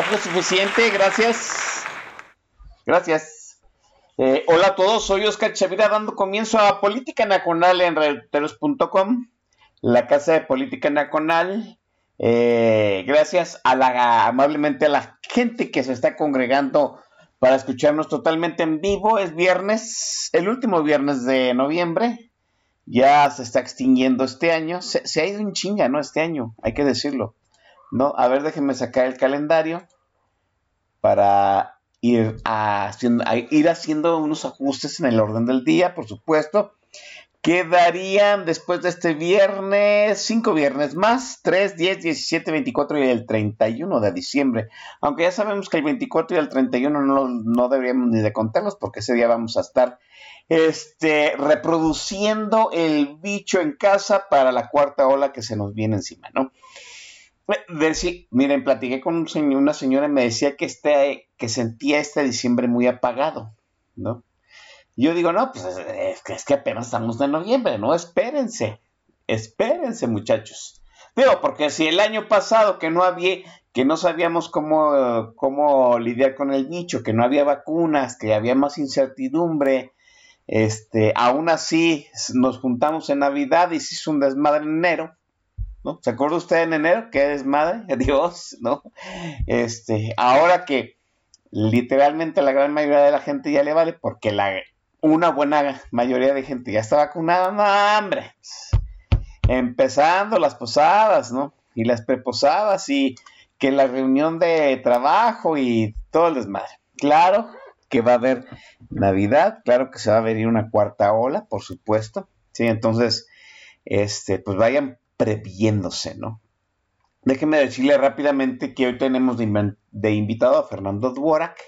Ya fue suficiente, gracias. Gracias. Eh, hola a todos, soy Oscar Chavira dando comienzo a Política Nacional en reteros.com, la casa de Política Nacional. Eh, gracias a la amablemente a la gente que se está congregando para escucharnos totalmente en vivo. Es viernes, el último viernes de noviembre. Ya se está extinguiendo este año. Se, se ha ido en chinga, ¿no? Este año, hay que decirlo. ¿No? A ver, déjenme sacar el calendario para ir, haciendo, a ir haciendo unos ajustes en el orden del día, por supuesto. Quedarían después de este viernes, cinco viernes más, 3, 10, 17, 24 y el 31 de diciembre. Aunque ya sabemos que el 24 y el 31 no, no deberíamos ni de contarlos porque ese día vamos a estar este, reproduciendo el bicho en casa para la cuarta ola que se nos viene encima, ¿no? Decir, miren, platiqué con un señor, una señora y me decía que, este, que sentía este diciembre muy apagado, ¿no? Yo digo, no, pues es que, es apenas estamos en noviembre, ¿no? Espérense, espérense, muchachos. Digo, porque si el año pasado que no había, que no sabíamos cómo, cómo lidiar con el nicho, que no había vacunas, que había más incertidumbre, este, aún así nos juntamos en Navidad y se hizo un desmadre en enero, ¿Se acuerda usted en enero? ¿Qué desmadre? Dios, ¿no? Este, ahora que literalmente la gran mayoría de la gente ya le vale porque la, una buena mayoría de gente ya está vacunada, no, hombre. Empezando las posadas, ¿no? Y las preposadas y que la reunión de trabajo y todo el desmadre. Claro que va a haber Navidad, claro que se va a venir una cuarta ola, por supuesto. Sí, entonces, este, pues vayan previéndose, ¿no? Déjeme decirle rápidamente que hoy tenemos de, de invitado a Fernando Dvorak,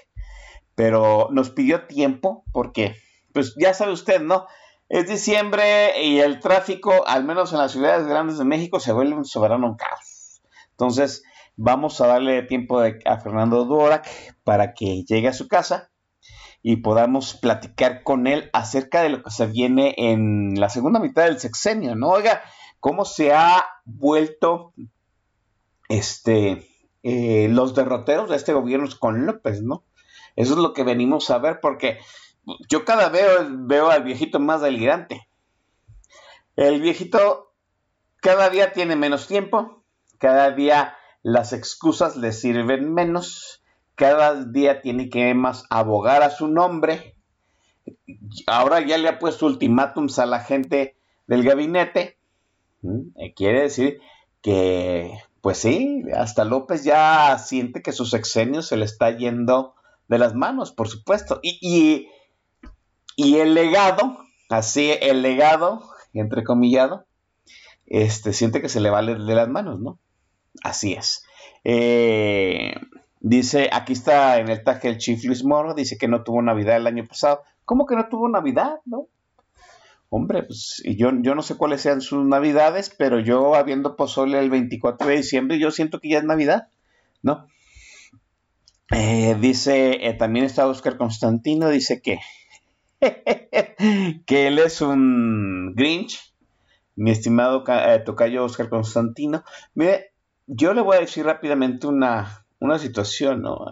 pero nos pidió tiempo porque, pues ya sabe usted, ¿no? Es diciembre y el tráfico, al menos en las ciudades grandes de México, se vuelve un soberano caos. Entonces, vamos a darle tiempo a Fernando Dvorak para que llegue a su casa y podamos platicar con él acerca de lo que se viene en la segunda mitad del sexenio, ¿no? Oiga, cómo se ha vuelto este, eh, los derroteros de este gobierno con López, ¿no? Eso es lo que venimos a ver, porque yo cada vez veo al viejito más delirante. El viejito cada día tiene menos tiempo, cada día las excusas le sirven menos, cada día tiene que más abogar a su nombre. Ahora ya le ha puesto ultimátums a la gente del gabinete. Quiere decir que, pues sí, hasta López ya siente que su sexenio se le está yendo de las manos, por supuesto. Y, y, el legado, así, el legado, entrecomillado, este, siente que se le va de las manos, ¿no? Así es. Eh, dice, aquí está en el tag el Chief Luis Moro, dice que no tuvo Navidad el año pasado. ¿Cómo que no tuvo Navidad, no? Hombre, pues yo, yo no sé cuáles sean sus navidades, pero yo habiendo pozole el 24 de diciembre, yo siento que ya es Navidad, ¿no? Eh, dice, eh, también está Oscar Constantino, dice que, que él es un Grinch, mi estimado eh, tocayo Oscar Constantino. Mire, yo le voy a decir rápidamente una, una situación, ¿no?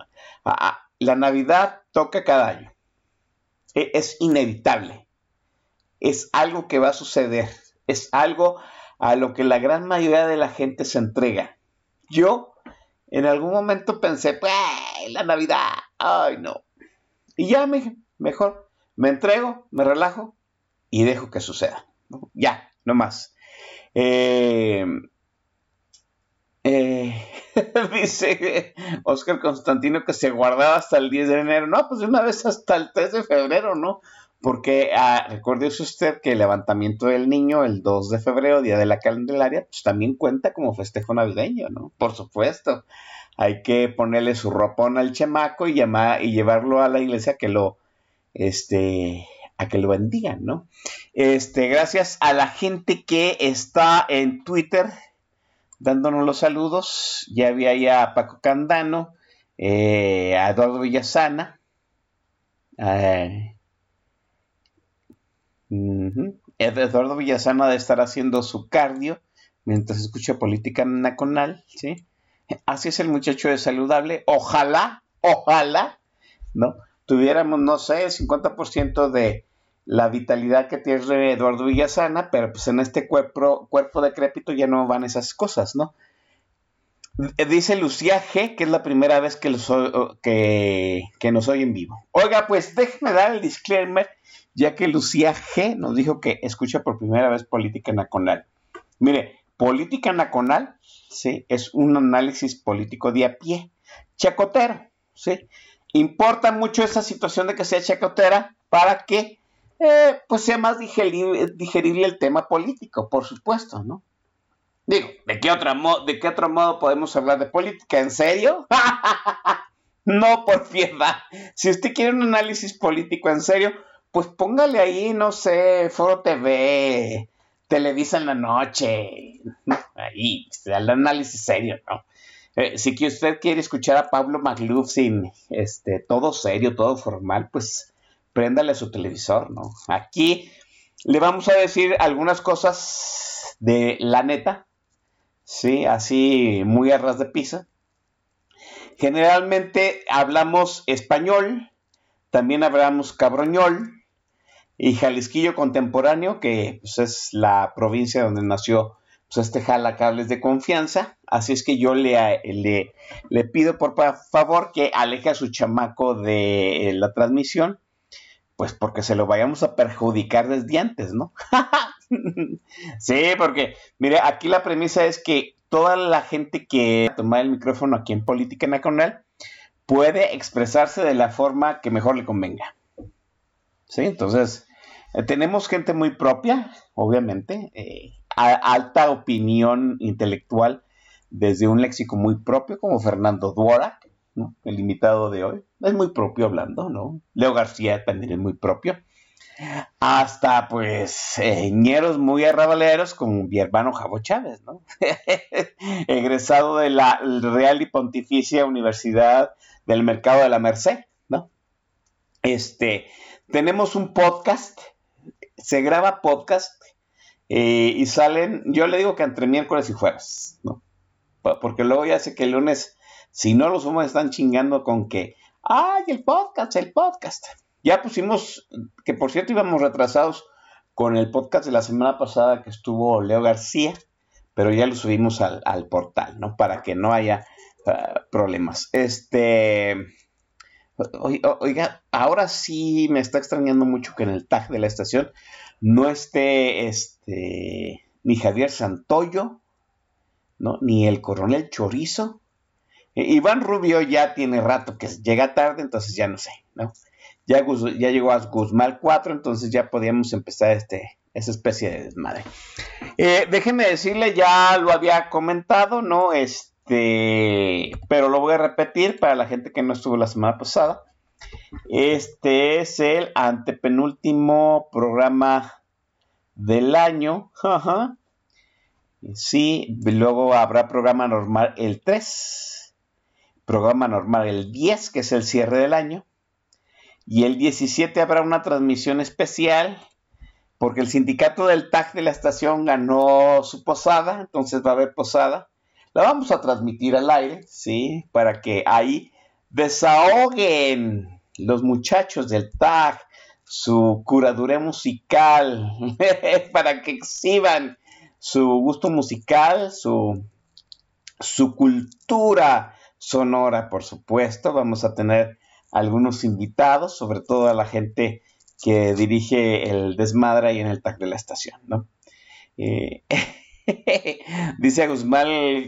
la Navidad toca cada año. E, es inevitable. Es algo que va a suceder. Es algo a lo que la gran mayoría de la gente se entrega. Yo en algún momento pensé, pues, la Navidad, ay no. Y ya me, mejor, me entrego, me relajo y dejo que suceda. Ya, no más. Eh, eh, dice Oscar Constantino que se guardaba hasta el 10 de enero. No, pues de una vez hasta el 3 de febrero, ¿no? Porque ah, recuerde usted que el levantamiento del niño el 2 de febrero, día de la Candelaria, pues también cuenta como festejo navideño, ¿no? Por supuesto. Hay que ponerle su ropón al chamaco y, llevarlo a la iglesia que lo, este, a que lo bendigan, ¿no? Este, gracias a la gente que está en Twitter dándonos los saludos. Ya había ya a Paco Candano, eh, a Eduardo Villasana. Eh, Eduardo Villasana de estar haciendo su cardio mientras escucha política nacional, ¿sí? Así es el muchacho de saludable. Ojalá, ojalá, ¿no? Tuviéramos, no sé, el 50% de la vitalidad que tiene Eduardo Villasana, pero pues en este cuerpo, cuerpo decrépito ya no van esas cosas, ¿no? Dice Lucía G, que es la primera vez que, los, que, que nos oye en vivo. Oiga, pues déjeme dar el disclaimer, ya que Lucía G nos dijo que escucha por primera vez Política Nacional. Mire, Política Nacional, ¿sí? Es un análisis político de a pie, chacotero, ¿sí? Importa mucho esa situación de que sea chacotera para que eh, pues sea más digerible, el tema político, por supuesto, ¿no? Digo, ¿de qué, otra ¿de qué otro modo podemos hablar de política? ¿En serio? no, por piedad. Si usted quiere un análisis político en serio, pues póngale ahí, no sé, Foro TV, Televisa en la noche, ahí, el análisis serio, ¿no? Eh, si que usted quiere escuchar a Pablo Magluf sin este, todo serio, todo formal, pues préndale su televisor, ¿no? Aquí le vamos a decir algunas cosas de la neta, ¿sí? Así muy a ras de pisa. Generalmente hablamos español, también hablamos cabroñol y jalisquillo contemporáneo, que pues, es la provincia donde nació pues, este jalacables de confianza. Así es que yo le, le, le pido por favor que aleje a su chamaco de la transmisión pues porque se lo vayamos a perjudicar desde antes, ¿no? sí, porque, mire, aquí la premisa es que toda la gente que toma el micrófono aquí en Política Nacional puede expresarse de la forma que mejor le convenga. Sí, entonces, eh, tenemos gente muy propia, obviamente, eh, alta opinión intelectual desde un léxico muy propio como Fernando Duora, el invitado de hoy. Es muy propio hablando, ¿no? Leo García también es muy propio. Hasta, pues, ñeros muy arrabaleros con mi hermano Javo Chávez, ¿no? Egresado de la Real y Pontificia Universidad del Mercado de la Merced, ¿no? Este, tenemos un podcast, se graba podcast eh, y salen, yo le digo que entre miércoles y jueves, ¿no? Porque luego ya sé que el lunes si no, los humos están chingando con que, ¡ay, el podcast, el podcast! Ya pusimos, que por cierto íbamos retrasados con el podcast de la semana pasada que estuvo Leo García, pero ya lo subimos al, portal, ¿no? Para que no haya ah, problemas. Este. Oiga, ahora sí me está extrañando mucho que en el tag de la estación no esté este ni Javier Santoyo, ¿no? Ni el coronel Chorizo, eh, Iván Rubio ya tiene rato que llega tarde, entonces ya no sé, ¿no? Ya, llegó a Guzmán 4, entonces ya podíamos empezar este, esa especie de desmadre. Eh, déjeme decirle, ya lo había comentado, ¿no? Este, pero lo voy a repetir para la gente que no estuvo la semana pasada. Este es el antepenúltimo programa del año. Sí, luego habrá programa normal el 3 programa normal el 10, que es el cierre del año, y el 17 habrá una transmisión especial porque el sindicato del TAG de la estación ganó su posada, entonces va a haber posada. La vamos a transmitir al aire, ¿sí? Para que ahí desahoguen los muchachos del TAG su curadura musical, para que exhiban su gusto musical, su, su cultura sonora, por supuesto. Vamos a tener algunos invitados, sobre todo a la gente que dirige el desmadre ahí en el TAC de la estación, ¿no? Eh, dice Guzmán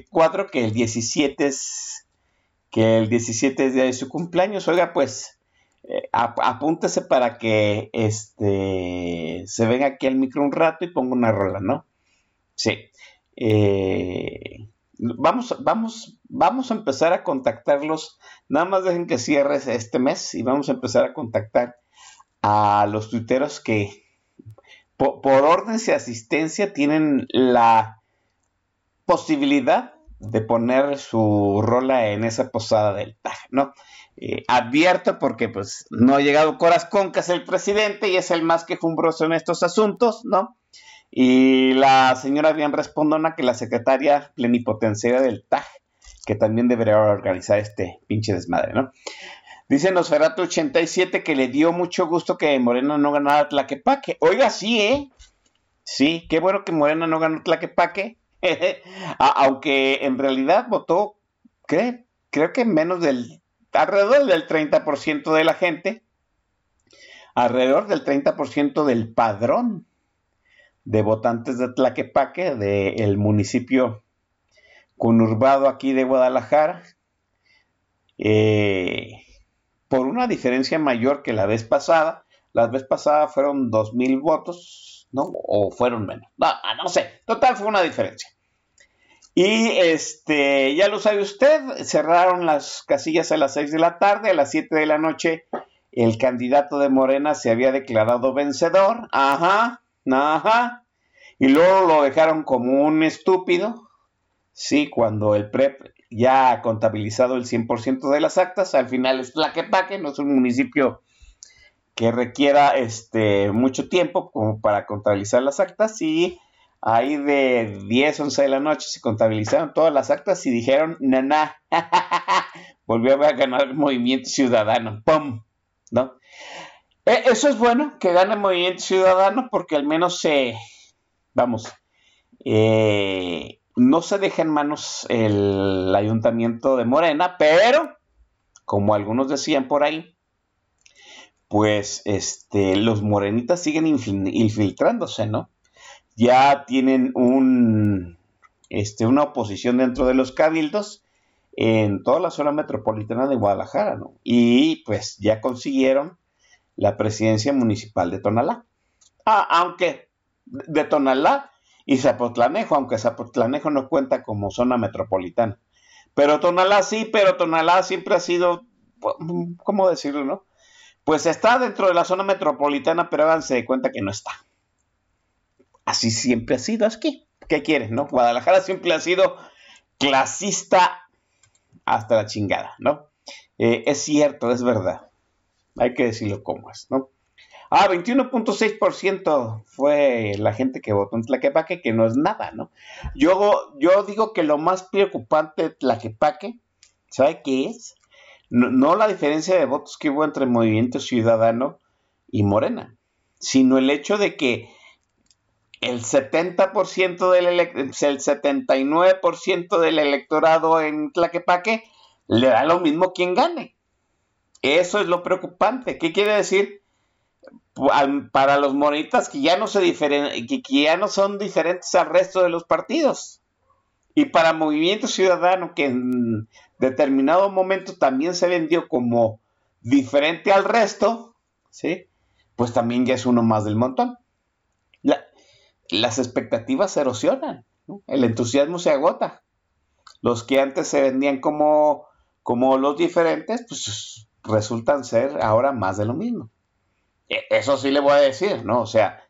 4 que el 17 es que el 17 es día de su cumpleaños. Oiga, pues eh, apúntese para que este se venga aquí al micro un rato y ponga una rola, ¿no? Sí. Eh, vamos, vamos, vamos a empezar a contactarlos. Nada más dejen que cierre este mes y vamos a empezar a contactar a los tuiteros que por, por órdenes de asistencia tienen la posibilidad de poner su rola en esa posada del TAG, ¿no? Eh, advierto porque pues no ha llegado que es el presidente y es el más quejumbroso en estos asuntos, ¿no? Y la señora bien respondona que la secretaria plenipotenciaria del TAG, que también debería organizar este pinche desmadre, ¿no? Dice Nosferatu 87 que le dio mucho gusto que Morena no ganara Tlaquepaque. Oiga, sí, ¿eh? Sí, qué bueno que Morena no ganó Tlaquepaque. Aunque en realidad votó, creo, creo que menos del, alrededor del 30% de la gente, alrededor del 30% del padrón de votantes de Tlaquepaque, del municipio conurbado aquí de Guadalajara, eh, por una diferencia mayor que la vez pasada. La vez pasada fueron 2.000 votos, ¿no? O fueron menos. No, ah, no sé. Total, fue una diferencia. Y este, ya lo sabe usted, cerraron las casillas a las 6 de la tarde, a las 7 de la noche el candidato de Morena se había declarado vencedor. Ajá. Ajá. Y luego lo dejaron como un estúpido. Sí, cuando el PREP ya ha contabilizado el 100% de las actas, al final es Tlaquepaque, no es un municipio que requiera este, mucho tiempo como para contabilizar las actas y ahí de 10, 11 de la noche se contabilizaron todas las actas y dijeron, nana, volvió a ganar el movimiento ciudadano, ¡pum! ¿No? E, eso es bueno, que gane Movimiento Ciudadano, porque al menos se, vamos, eh, no se deja en manos el ayuntamiento de Morena, pero, como algunos decían por ahí, pues este, los morenitas siguen infiltrándose, ¿no? Ya tienen un, este, una oposición dentro de los cabildos en toda la zona metropolitana de Guadalajara, ¿no? Y pues ya consiguieron la presidencia municipal de Tonalá. Ah, aunque de Tonalá y Zapotlanejo, aunque Zapotlanejo no cuenta como zona metropolitana. Pero Tonalá sí, pero Tonalá siempre ha sido, ¿cómo decirlo, no? Pues está dentro de la zona metropolitana, pero háganse de cuenta que no está. Así siempre ha sido aquí. ¿Qué quieres, no? Guadalajara siempre ha sido clasista hasta la chingada, ¿no? Eh, es cierto, es verdad. Hay que decirlo como es, ¿no? Ah, 21.6% fue la gente que votó en Tlaquepaque, que no es nada, ¿no? Yo, digo que lo más preocupante de Tlaquepaque, ¿sabe qué es? No, la diferencia de votos que hubo entre Movimiento Ciudadano y Morena, sino el hecho de que el 70% del el 79% del electorado en Tlaquepaque le da lo mismo quien gane. Eso es lo preocupante. ¿Qué quiere decir? Para los monitas que ya no se que, ya no son diferentes al resto de los partidos. Y para Movimiento Ciudadano, que en determinado momento también se vendió como diferente al resto, ¿sí? Pues también ya es uno más del montón. las expectativas se erosionan, el entusiasmo se agota. Los que antes se vendían como, como los diferentes, pues resultan ser ahora más de lo mismo. E, eso sí le voy a decir, ¿no? O sea,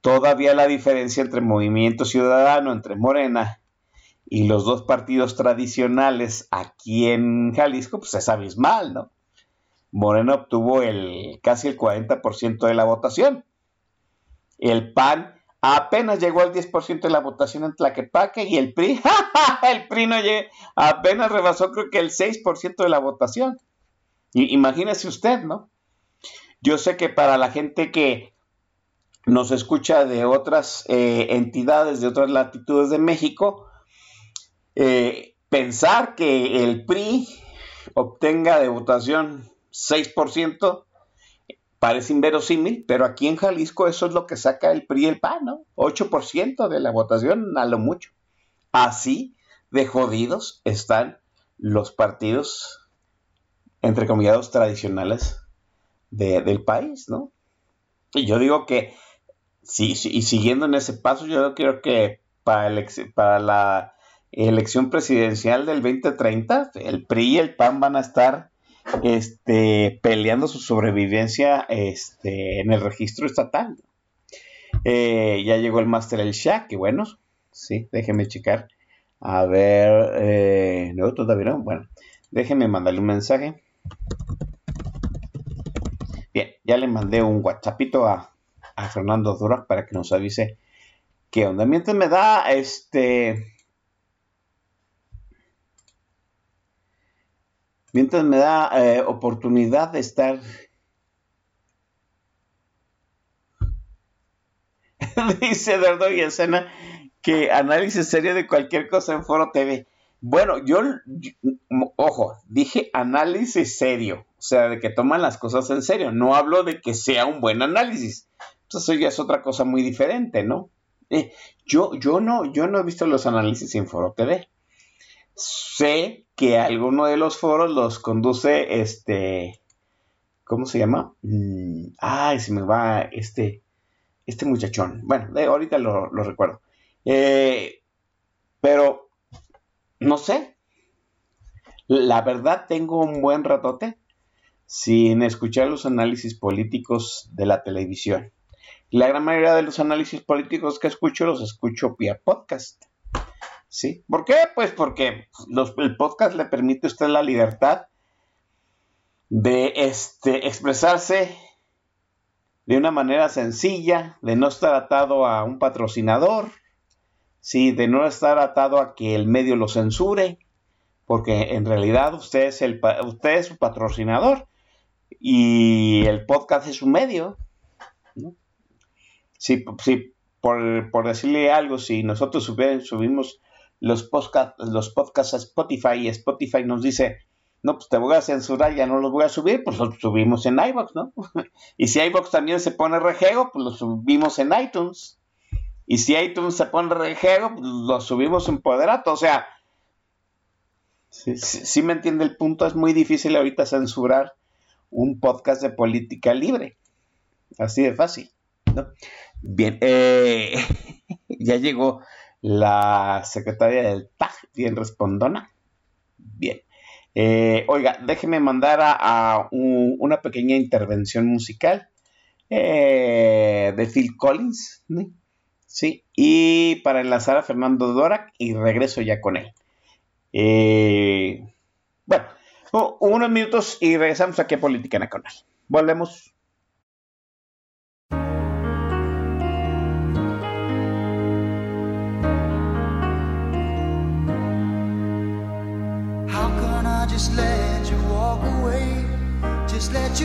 todavía la diferencia entre Movimiento Ciudadano, entre Morena y los dos partidos tradicionales aquí en Jalisco, pues es abismal, ¿no? Morena obtuvo el, casi el 40% de la votación. El PAN apenas llegó al 10% de la votación en Tlaquepaque y el PRI, el PRI no llegó, apenas rebasó creo que el 6% de la votación imagínese usted, ¿no? Yo sé que para la gente que nos escucha de otras eh, entidades, de otras latitudes de México, eh, pensar que el PRI obtenga de votación 6% parece inverosímil, pero aquí en Jalisco eso es lo que saca el PRI el PAN, ¿no? 8% de la votación a lo mucho. Así de jodidos están los partidos, entre comillados, tradicionales del país, ¿no? Y yo digo que, sí, y siguiendo en ese paso, yo creo que para, la elección presidencial del 2030, el PRI y el PAN van a estar este, peleando su sobrevivencia este, en el registro estatal. Eh, ya llegó el Master El Shah, que bueno, sí, déjeme checar. A ver, eh, no, todavía no. Bueno, déjeme mandarle un mensaje. Bien, ya le mandé un WhatsAppito a, Fernando Dura para que nos avise qué onda. Mientras me da este mientras me da eh, oportunidad de estar dice Eduardo y escena que análisis serio de cualquier cosa en Foro TV. Bueno, yo, ojo, dije análisis serio, o sea, de que toman las cosas en serio. No hablo de que sea un buen análisis. Eso ya es otra cosa muy diferente, ¿no? Eh, yo, yo no, yo no he visto los análisis en Foro TV. Sé que alguno de los foros los conduce este. ¿Cómo se llama? Mm, ay, se me va este. Este muchachón. Bueno, ahorita lo, recuerdo. Eh, pero, no sé. La verdad, tengo un buen ratote sin escuchar los análisis políticos de la televisión. La gran mayoría de los análisis políticos que escucho los escucho vía podcast. ¿Sí? ¿Por qué? Pues porque el podcast le permite a usted la libertad de este, expresarse de una manera sencilla, de no estar atado a un patrocinador, ¿sí? de no estar atado a que el medio lo censure, porque en realidad usted es, el, usted es su patrocinador y el podcast es su medio. Sí, por, por, decirle algo, si nosotros subimos los, los podcasts a Spotify y Spotify nos dice, no, pues te voy a censurar, ya no los voy a subir, pues los subimos en iVoox, ¿no? y si iVoox también se pone rejego, pues los subimos en iTunes. Y si iTunes se pone rejego, pues los subimos en Poderato. O sea, si me entiende el punto, es muy difícil ahorita censurar un podcast de política libre. Así de fácil, ¿no? Bien, eh, ya llegó la secretaria del TAG, bien respondona. Bien. Eh, oiga, déjeme mandar a, una pequeña intervención musical eh, de Phil Collins. ¿Sí? Y para enlazar a Fernando Dorak y regreso ya con él. Eh, bueno, unos minutos y regresamos aquí a Política Nacional. Volvemos. just let you walk away, just let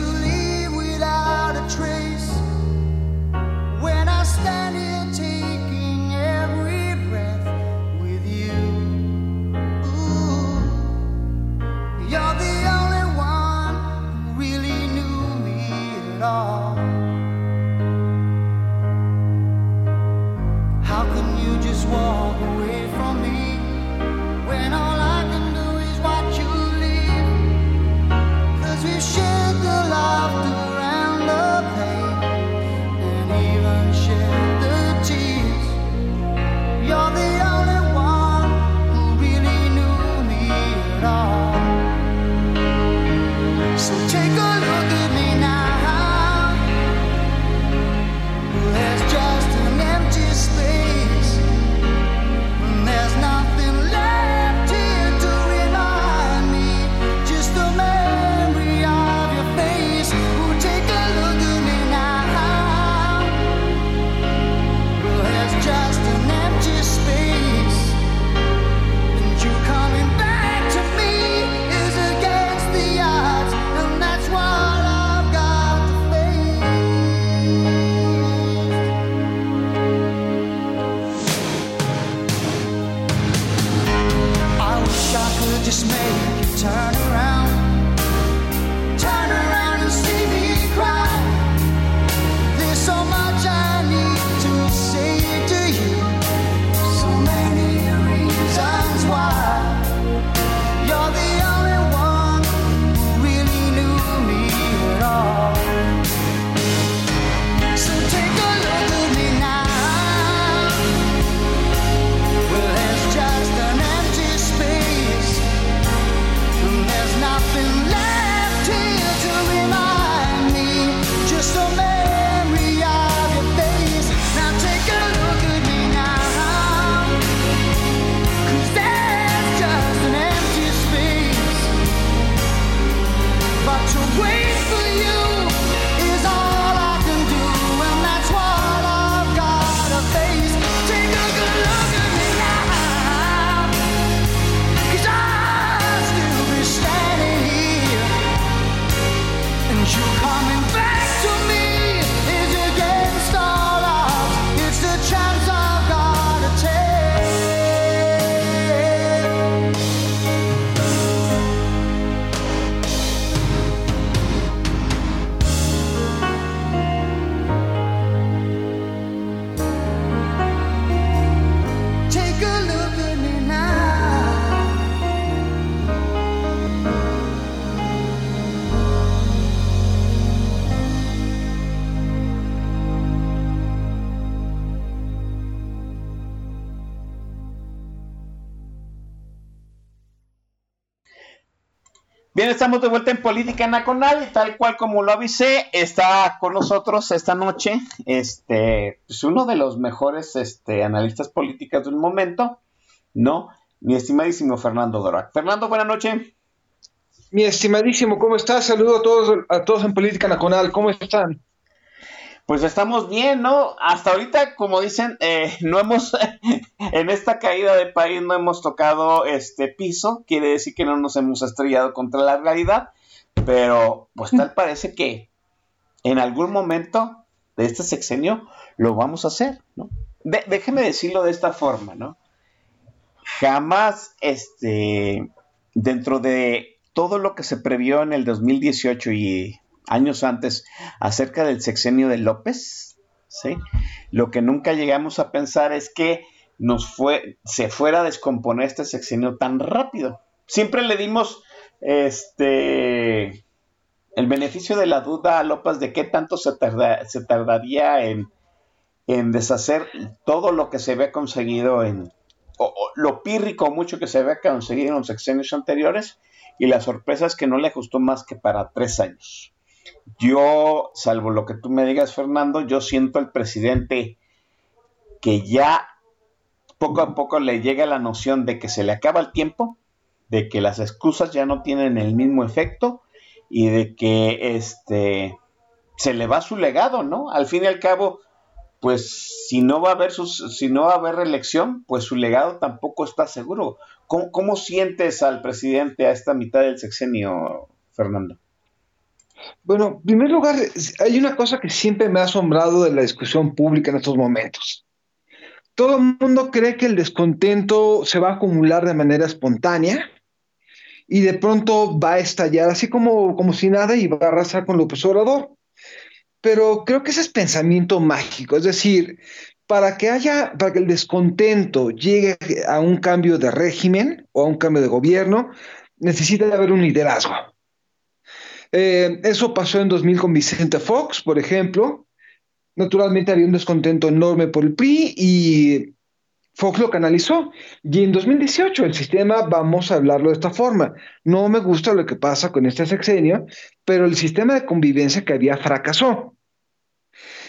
estamos de vuelta en Política Nacional y tal cual como lo avisé, está con nosotros esta noche este, pues uno de los mejores este, analistas políticos del momento, ¿no? Mi estimadísimo Fernando Dorac. Fernando, buenas noches. Mi estimadísimo, ¿cómo estás? Saludo a todos, a todos en Política Nacional, ¿cómo están? Pues estamos bien, ¿no? Hasta ahorita, como dicen, eh, no hemos, en esta caída de país no hemos tocado este piso, quiere decir que no nos hemos estrellado contra la realidad, pero pues tal parece que en algún momento de este sexenio lo vamos a hacer, ¿no? déjeme decirlo de esta forma, ¿no? Jamás, este, dentro de todo lo que se previó en el 2018 y años antes acerca del sexenio de López, ¿sí? Lo que nunca llegamos a pensar es que nos fue, se fuera a descomponer este sexenio tan rápido. Siempre le dimos este el beneficio de la duda a López de qué tanto se, se tardaría en, en, deshacer todo lo que se había conseguido en o, lo pírrico mucho que se había conseguido en los sexenios anteriores y la sorpresa es que no le ajustó más que para tres años. Yo, salvo lo que tú me digas, Fernando, yo siento al presidente que ya poco a poco le llega la noción de que se le acaba el tiempo, de que las excusas ya no tienen el mismo efecto y de que este se le va su legado, ¿no? Al fin y al cabo, pues si no va a haber sus, si no va a haber reelección, pues su legado tampoco está seguro. ¿Cómo, ¿Cómo, sientes al presidente a esta mitad del sexenio, Fernando? Bueno, en primer lugar, hay una cosa que siempre me ha asombrado de la discusión pública en estos momentos. Todo el mundo cree que el descontento se va a acumular de manera espontánea y de pronto va a estallar así como, como si nada y va a arrasar con López Obrador. Pero creo que ese es pensamiento mágico, es decir, para que haya, para que el descontento llegue a un cambio de régimen o a un cambio de gobierno, necesita haber un liderazgo. Eh, eso pasó en 2000 con Vicente Fox, por ejemplo. Naturalmente había un descontento enorme por el PRI y Fox lo canalizó. Y en 2018 el sistema, vamos a hablarlo de esta forma, no me gusta lo que pasa con este sexenio, pero el sistema de convivencia que había fracasó.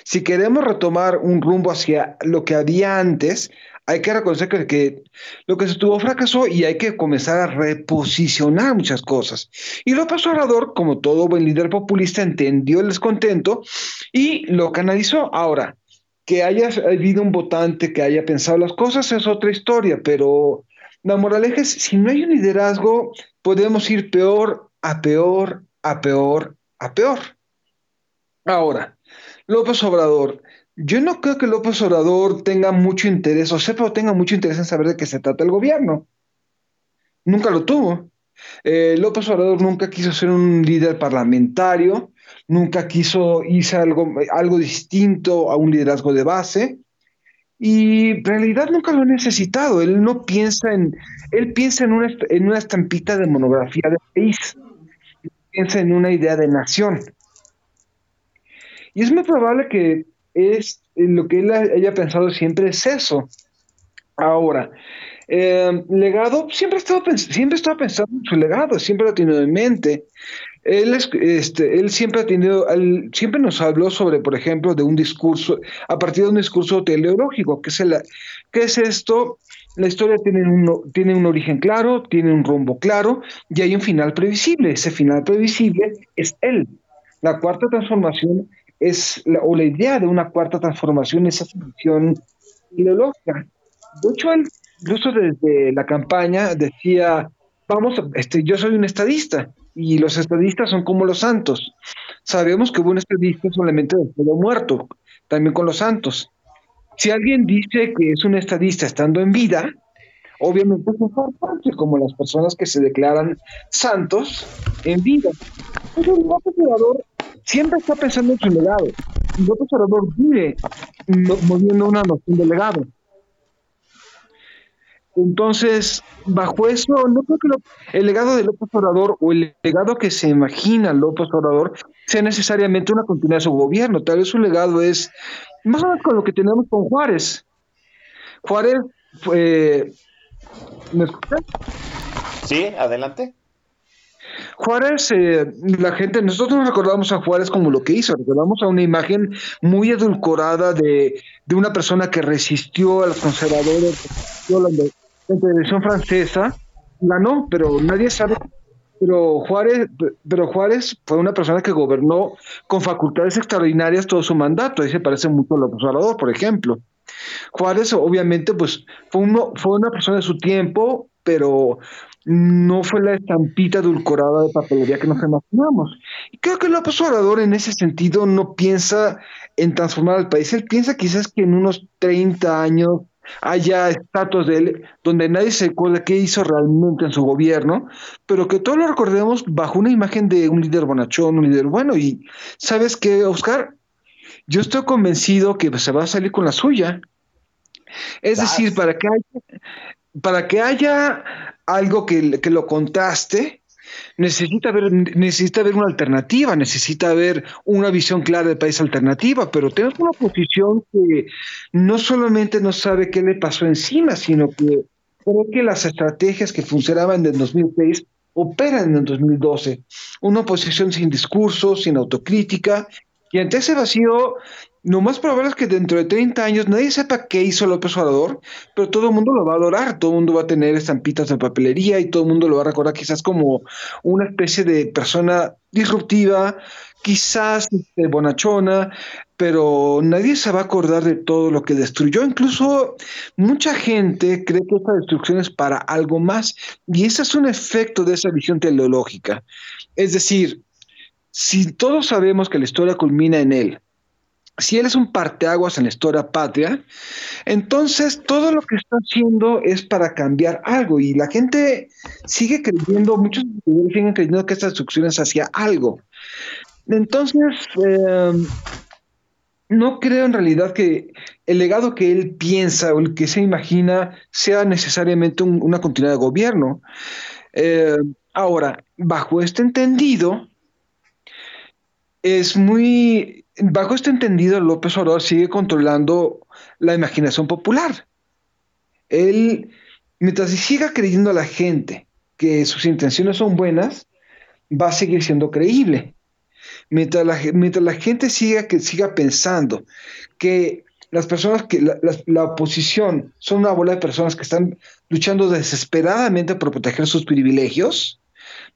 Si queremos retomar un rumbo hacia lo que había antes, hay que reconocer que, lo que se tuvo fracasó y hay que comenzar a reposicionar muchas cosas. Y López Obrador, como todo buen líder populista, entendió el descontento y lo canalizó. Ahora, que haya habido un votante que haya pensado las cosas es otra historia, pero la moraleja es, si no hay un liderazgo, podemos ir peor a peor, a peor, a peor. Ahora, López Obrador yo no creo que López Obrador tenga mucho interés, o sepa o tenga mucho interés en saber de qué se trata el gobierno. Nunca lo tuvo. Eh, López Obrador nunca quiso ser un líder parlamentario, nunca quiso irse algo, algo distinto a un liderazgo de base, y en realidad nunca lo ha necesitado. Él no piensa en, él piensa en una, en una estampita de monografía de país, piensa en una idea de nación. Y es muy probable que es eh, lo que él haya pensado siempre es eso. Ahora, eh, legado, siempre estaba, siempre estaba pensando en su legado, siempre lo ha tenido en mente. Él, este, él siempre ha tenido, siempre nos habló sobre, por ejemplo, de un discurso, a partir de un discurso teleológico, que es, el, ¿qué es esto? La historia tiene un, tiene un origen claro, tiene un rumbo claro y hay un final previsible. Ese final previsible es él. La cuarta transformación es la, o la idea de una cuarta transformación, esa solución ideológica. De hecho, él, incluso desde la campaña decía, vamos, este, yo soy un estadista y los estadistas son como los santos. Sabemos que hubo un estadista solamente después de muerto, también con los santos. Si alguien dice que es un estadista estando en vida, obviamente es importante, como las personas que se declaran santos en vida. Un siempre está pensando en su legado. Y López Obrador vive moviendo una noción de legado. Entonces, bajo eso, no creo que el legado de López Obrador o el legado que se imagina López Obrador sea necesariamente una continuidad de su gobierno. Tal vez su legado es más o menos con lo que tenemos con Juárez. Juárez fue. ¿Me escuchas? Sí, adelante. Juárez, eh, la gente, nosotros no recordamos a Juárez como lo que hizo, recordamos a una imagen muy edulcorada de, de una persona que resistió a los conservadores, la televisión francesa, ganó, pero nadie sabe. Pero Juárez, pero Juárez fue una persona que gobernó con facultades extraordinarias todo su mandato. Ahí se parece mucho a López Obrador, por ejemplo. Juárez, obviamente, pues fue, uno, fue una persona de su tiempo, pero no fue la estampita edulcorada de papelería que nos imaginamos. Y creo que López Obrador en ese sentido no piensa en transformar al país. Él piensa quizás que en unos 30 años haya estatuas de él donde nadie se acuerda qué hizo realmente en su gobierno, pero que todos lo recordemos bajo una imagen de un líder bonachón, un líder bueno. Y sabes qué, Oscar, yo estoy convencido que se va a salir con la suya. Es decir, para que haya, para que haya algo que, que lo contraste, necesita ver, necesita ver una alternativa, necesita ver una visión clara del país alternativa, pero tenemos una posición que no solamente no sabe qué le pasó encima, sino que cree que las estrategias que funcionaban en 2006 operan en el 2012. Una oposición sin discurso, sin autocrítica, y ante ese vacío más probable es que dentro de 30 años nadie sepa qué hizo López Obrador, pero todo el mundo lo va a adorar, todo el mundo va a tener estampitas de papelería y todo el mundo lo va a recordar quizás como una especie de persona disruptiva, quizás este, bonachona, pero nadie se va a acordar de todo lo que destruyó. Incluso mucha gente cree que esta destrucción es para algo más y ese es un efecto de esa visión teleológica. Es decir, si todos sabemos que la historia culmina en él, si él es un parteaguas en la historia patria, entonces todo lo que está haciendo es para cambiar algo y la gente sigue creyendo, muchos siguen creyendo que esta destrucción es algo. Entonces, em, no creo en realidad que el legado que él piensa o el que se imagina sea necesariamente una continuidad de gobierno. Em, ahora, bajo este entendido, es muy bajo este entendido, López Obrador sigue controlando la imaginación popular. Él, mientras siga creyendo a la gente que sus intenciones son buenas, va a seguir siendo creíble. Mientras la, mientras la gente siga, que, siga pensando que las personas que la, la, oposición son una bola de personas que están luchando desesperadamente por proteger sus privilegios,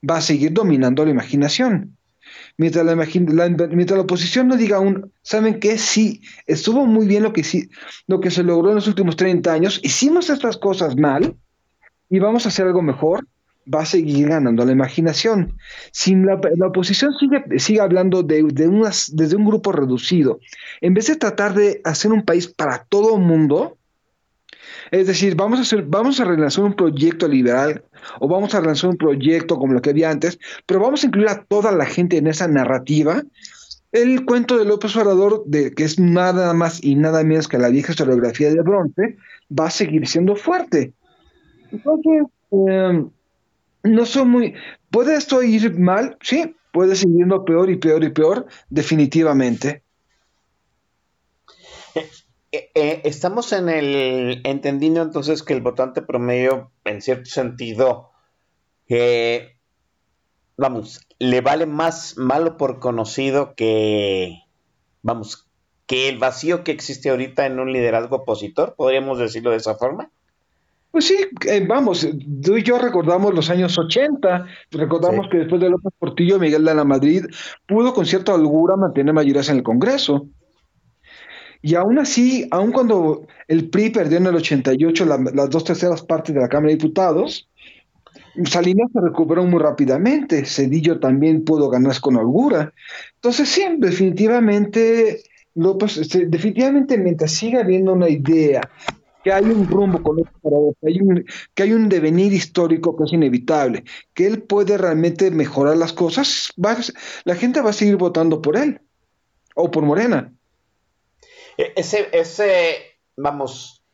va a seguir dominando la imaginación mientras la, mientras la oposición no diga aún, ¿saben qué? Sí, estuvo muy bien lo que, sí, lo que se logró en los últimos 30 años, hicimos estas cosas mal y vamos a hacer algo mejor, va a seguir ganando la imaginación. Si la, oposición sigue, sigue hablando de, de unas, desde un grupo reducido, en vez de tratar de hacer un país para todo el mundo, es decir, vamos a hacer, vamos a relanzar un proyecto liberal o vamos a relanzar un proyecto como lo que había antes, pero vamos a incluir a toda la gente en esa narrativa. El cuento de López Obrador, de, que es nada más y nada menos que la vieja historiografía de bronce, va a seguir siendo fuerte. Em, no son muy... ¿Puede esto ir mal? Sí, puede seguir yendo peor y peor y peor, definitivamente. Eh, eh, estamos en el entendiendo entonces que el votante promedio, en cierto sentido, vamos, le vale más malo por conocido que, vamos, que el vacío que existe ahorita en un liderazgo opositor, podríamos decirlo de esa forma. Pues sí, eh, vamos, tú y yo recordamos los años 80, recordamos que después de López Portillo, Miguel de la Madrid pudo con cierta holgura mantener mayorías en el Congreso. Y aún así, aun cuando el PRI perdió en el 88 las dos terceras partes de la Cámara de Diputados, Salinas se recuperó muy rápidamente, Cedillo también pudo ganar con holgura. Entonces, sí, definitivamente, López, este, definitivamente mientras siga habiendo una idea que hay un rumbo con que hay un, que hay un devenir histórico que es inevitable, que él puede realmente mejorar las cosas, la gente va a seguir votando por él o por Morena. E, ese, ese, vamos,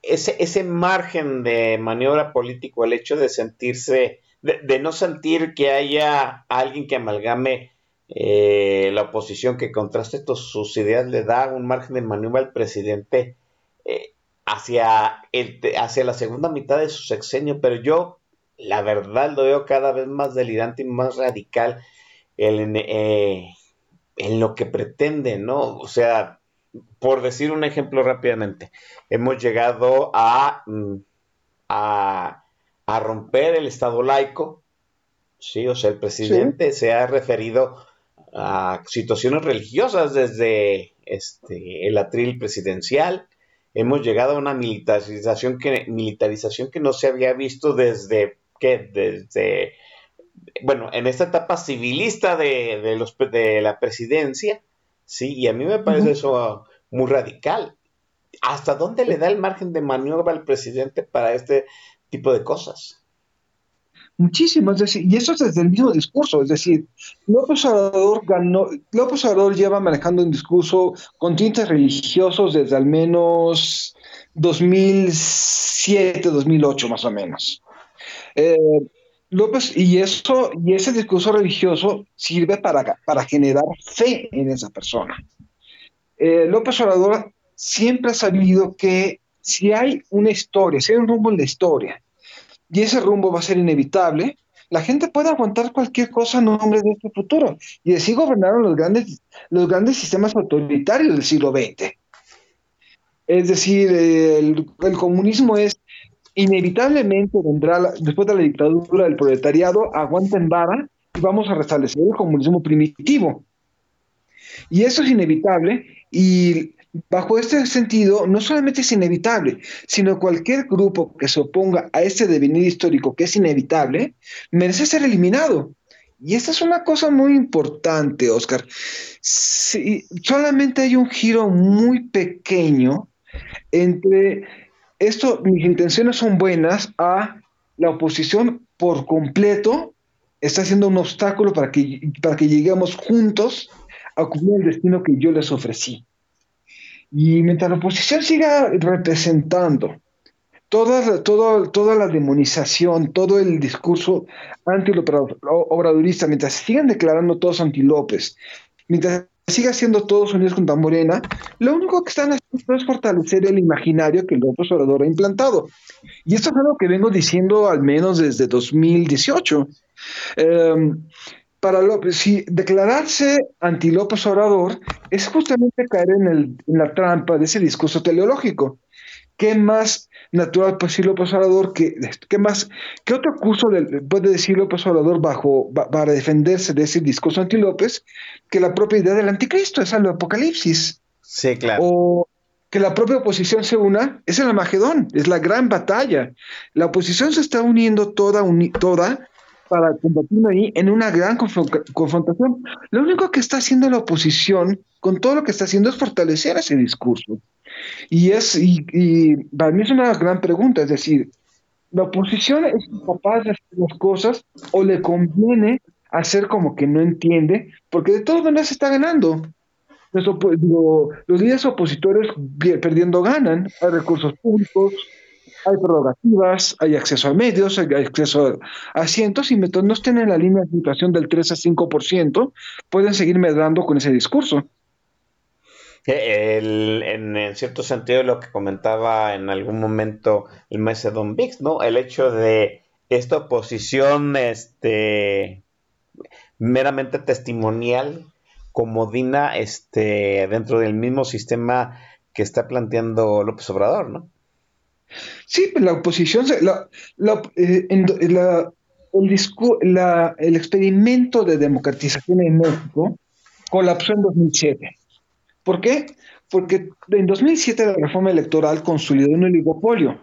ese, ese margen de maniobra político, el hecho de sentirse, de, no sentir que haya alguien que amalgame eh, la oposición, que contraste sus ideas, le da un margen de maniobra al presidente eh, hacia, el, hacia la segunda mitad de su sexenio, pero yo la verdad lo veo cada vez más delirante y más radical eh, en lo que pretende, ¿no? O sea, por decir un ejemplo rápidamente, hemos llegado a, mm, a, romper el Estado laico, ¿sí? O sea, el presidente se ha referido a situaciones religiosas desde este, el atril presidencial, hemos llegado a una militarización que, militarización que no se había visto desde, ¿qué? Desde, bueno, en esta etapa civilista de, de, los, de la presidencia, sí, y a mí me parece eso muy radical. ¿Hasta dónde le da el margen de maniobra al presidente para este tipo de cosas? Muchísimo, es decir, y eso es desde el mismo discurso, es decir, López Obrador ganó, López Obrador lleva manejando un discurso con tintes religiosos desde al menos 2007, 2008 más o menos. Eh, López, y eso, y ese discurso religioso sirve para, para generar fe en esa persona. Eh, López Obrador siempre ha sabido que si hay una historia, si hay un rumbo en la historia, y ese rumbo va a ser inevitable, la gente puede aguantar cualquier cosa en nombre de este futuro. Y así gobernaron los grandes, los grandes sistemas autoritarios del siglo XX. Es decir, el, comunismo es inevitablemente vendrá, después de la dictadura del proletariado, aguanta en vara y vamos a restablecer el comunismo primitivo. Y eso es inevitable y Bajo este sentido, no solamente es inevitable, sino cualquier grupo que se oponga a este devenir histórico que es inevitable, merece ser eliminado. Y esta es una cosa muy importante, Oscar. Si solamente hay un giro muy pequeño entre esto, mis intenciones son buenas, a la oposición por completo está siendo un obstáculo para que, para que lleguemos juntos a cumplir el destino que yo les ofrecí. Y mientras la oposición siga representando toda, toda, toda la demonización, todo el discurso anti-obradurista, mientras sigan declarando todos anti-López, mientras siga siendo todos unidos contra Morena, lo único que están haciendo es fortalecer el imaginario que López Obrador ha implantado. Y esto es algo que vengo diciendo al menos desde 2018. Eh, para López, si declararse anti López Obrador es justamente caer el, en, la trampa de ese discurso teleológico. ¿Qué más natural decir López Obrador? ¿Qué, qué más, qué otro curso puede decir López Obrador bajo, para defenderse de ese discurso anti López que la propia idea del anticristo, es el apocalipsis? Sí, claro. O que la propia oposición se una, es el Amagedón, es la gran batalla. La oposición se está uniendo toda, toda para combatir ahí en una gran confrontación. Lo único que está haciendo la oposición con todo lo que está haciendo es fortalecer ese discurso. Y es y, para mí es una gran pregunta, es decir, la oposición es capaz de hacer las cosas o le conviene hacer como que no entiende, porque de todas maneras está ganando. Los, los líderes opositores perdiendo ganan, hay recursos públicos, hay prerrogativas, hay acceso a medios, hay acceso a asientos y mientras no estén en la línea de situación del 3 a 5%, pueden seguir medrando con ese discurso. En, cierto sentido, lo que comentaba en algún momento el maestro Don Vix, ¿no? El hecho de esta oposición este, meramente testimonial, comodina, este, dentro del mismo sistema que está planteando López Obrador, ¿no? Sí, pues la oposición, la, eh, el, el experimento de democratización en México colapsó en 2007. ¿Por qué? Porque en 2007 la reforma electoral consolidó un oligopolio.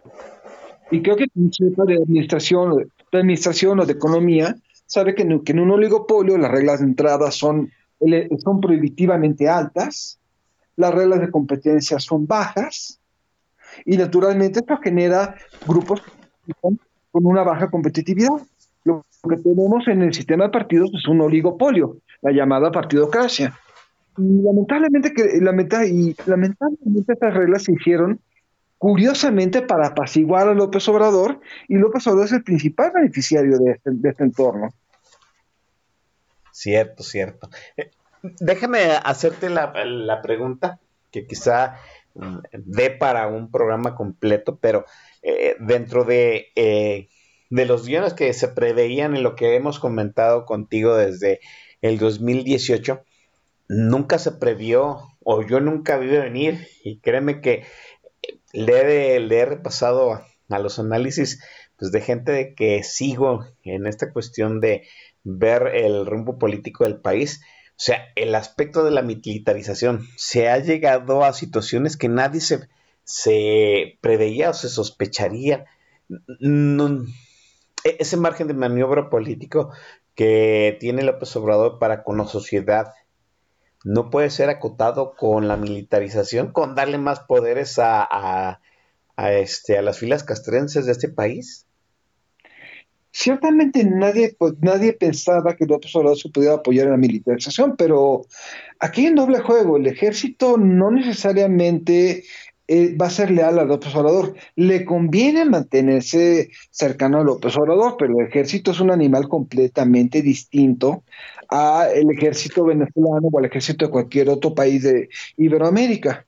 Y creo que quien sepa de administración, de administración o de economía sabe que en, que en un oligopolio las reglas de entrada son, son prohibitivamente altas, las reglas de competencia son bajas, y naturalmente esto genera grupos con una baja competitividad. Lo que tenemos en el sistema de partidos es un oligopolio, la llamada partidocracia. Lamentablemente, que, y lamentablemente estas reglas se hicieron curiosamente para apaciguar a López Obrador, y López Obrador es el principal beneficiario de este, de este entorno. Cierto, cierto. Eh, déjame hacerte la, la pregunta que quizá de para un programa completo, pero eh, dentro de eh, de los guiones que se preveían en lo que hemos comentado contigo desde el 2018, nunca se previó o yo nunca vi venir y créeme que le he, repasado a, los análisis pues, de gente que sigo en esta cuestión de ver el rumbo político del país. O sea, el aspecto de la militarización se ha llegado a situaciones que nadie se, se preveía o se sospecharía. E-, ese margen de maniobra político que tiene López Obrador para con la sociedad no puede ser acotado con la militarización, con darle más poderes a, a, a este, a las filas castrenses de este país. Ciertamente nadie, pues, nadie pensaba que López Obrador se pudiera apoyar en la militarización, pero aquí hay un doble juego. El ejército no necesariamente eh, va a ser leal a López Obrador. Le conviene mantenerse cercano a López Obrador, pero el ejército es un animal completamente distinto al ejército venezolano o al ejército de cualquier otro país de Iberoamérica.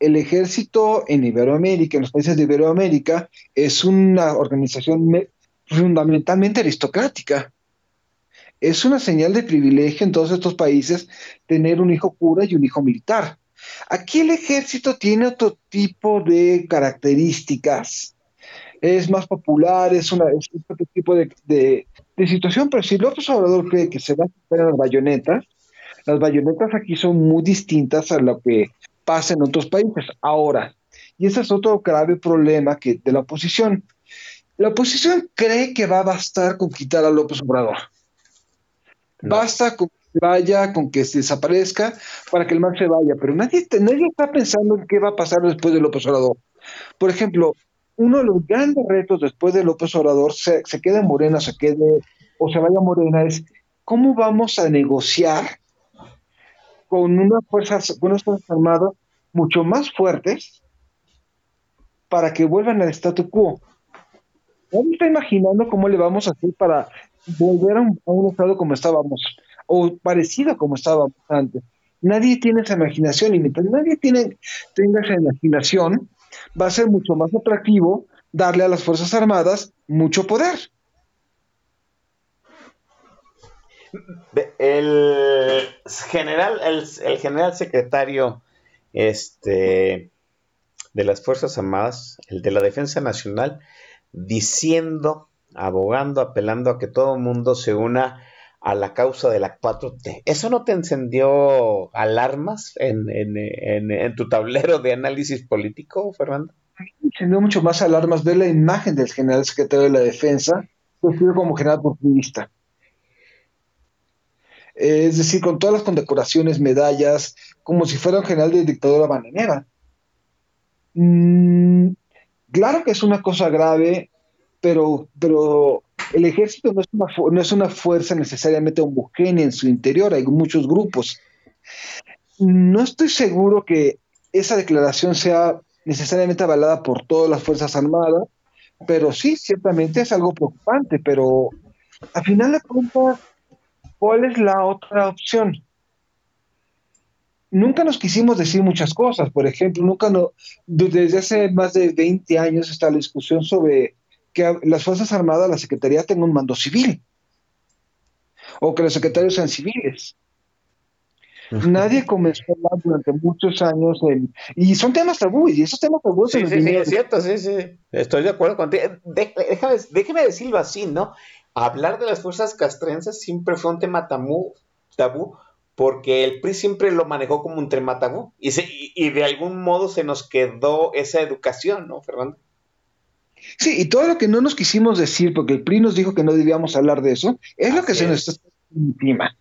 El ejército en Iberoamérica, en los países de Iberoamérica, es una organización fundamentalmente aristocrática. Es una señal de privilegio en todos estos países tener un hijo cura y un hijo militar. Aquí el ejército tiene otro tipo de características. Es más popular, es, una, otro tipo de, de, situación, pero si López Obrador cree que se va a quitar las bayonetas, las bayonetas aquí son muy distintas a lo que pasa en otros países. Ahora, y ese es otro grave problema que, de la oposición. La oposición cree que va a bastar con quitar a López Obrador. Basta con vaya, con que se desaparezca, para que el mar se vaya. Pero nadie, nadie está pensando en qué va a pasar después de López Obrador. Por ejemplo, uno de los grandes retos después de López Obrador, se, se quede Morena, se quede o se vaya Morena, es cómo vamos a negociar con unas fuerzas, con unas fuerzas armadas mucho más fuertes para que vuelvan al statu quo. Nadie está imaginando cómo le vamos a hacer para volver a un estado como estábamos o parecido como estábamos antes. Nadie tiene esa imaginación y mientras nadie tiene, tenga esa imaginación, va a ser mucho más atractivo darle a las Fuerzas Armadas mucho poder. El general, el, el general secretario este, de las Fuerzas Armadas, el de la Defensa Nacional, diciendo, abogando, apelando a que todo el mundo se una a la causa de la 4T. ¿Eso no te encendió alarmas en, en, en, tu tablero de análisis político, Fernando? Encendió mucho más alarmas ver la imagen del general secretario de la Defensa, vestido como general porfirista. Es decir, con todas las condecoraciones, medallas, como si fuera un general de dictadura bananera. Mm, claro que es una cosa grave, pero, pero el ejército no es, una, no es una fuerza necesariamente homogénea en su interior, hay muchos grupos. No estoy seguro que esa declaración sea necesariamente avalada por todas las Fuerzas Armadas, pero sí, ciertamente es algo preocupante, pero al final de cuentas, ¿cuál es la otra opción? Nunca nos quisimos decir muchas cosas, por ejemplo, nunca no, desde hace más de 20 años está la discusión sobre que las Fuerzas Armadas, la Secretaría tenga un mando civil o que los secretarios sean civiles. Nadie comenzó a hablar durante muchos años en, y son temas tabúes y esos temas tabúes sí, sí, sí, es cierto, sí, sí, estoy de acuerdo contigo. déjame, déjame, decirlo así, ¿no? Hablar de las fuerzas castrenses siempre fue un tema tabú, tabú porque el PRI siempre lo manejó como un tema tabú y, se, y, y de algún modo se nos quedó esa educación, ¿no, Fernando? Sí, y todo lo que no nos quisimos decir, porque el PRI nos dijo que no debíamos hablar de eso, es Así lo que es. se nos está encima.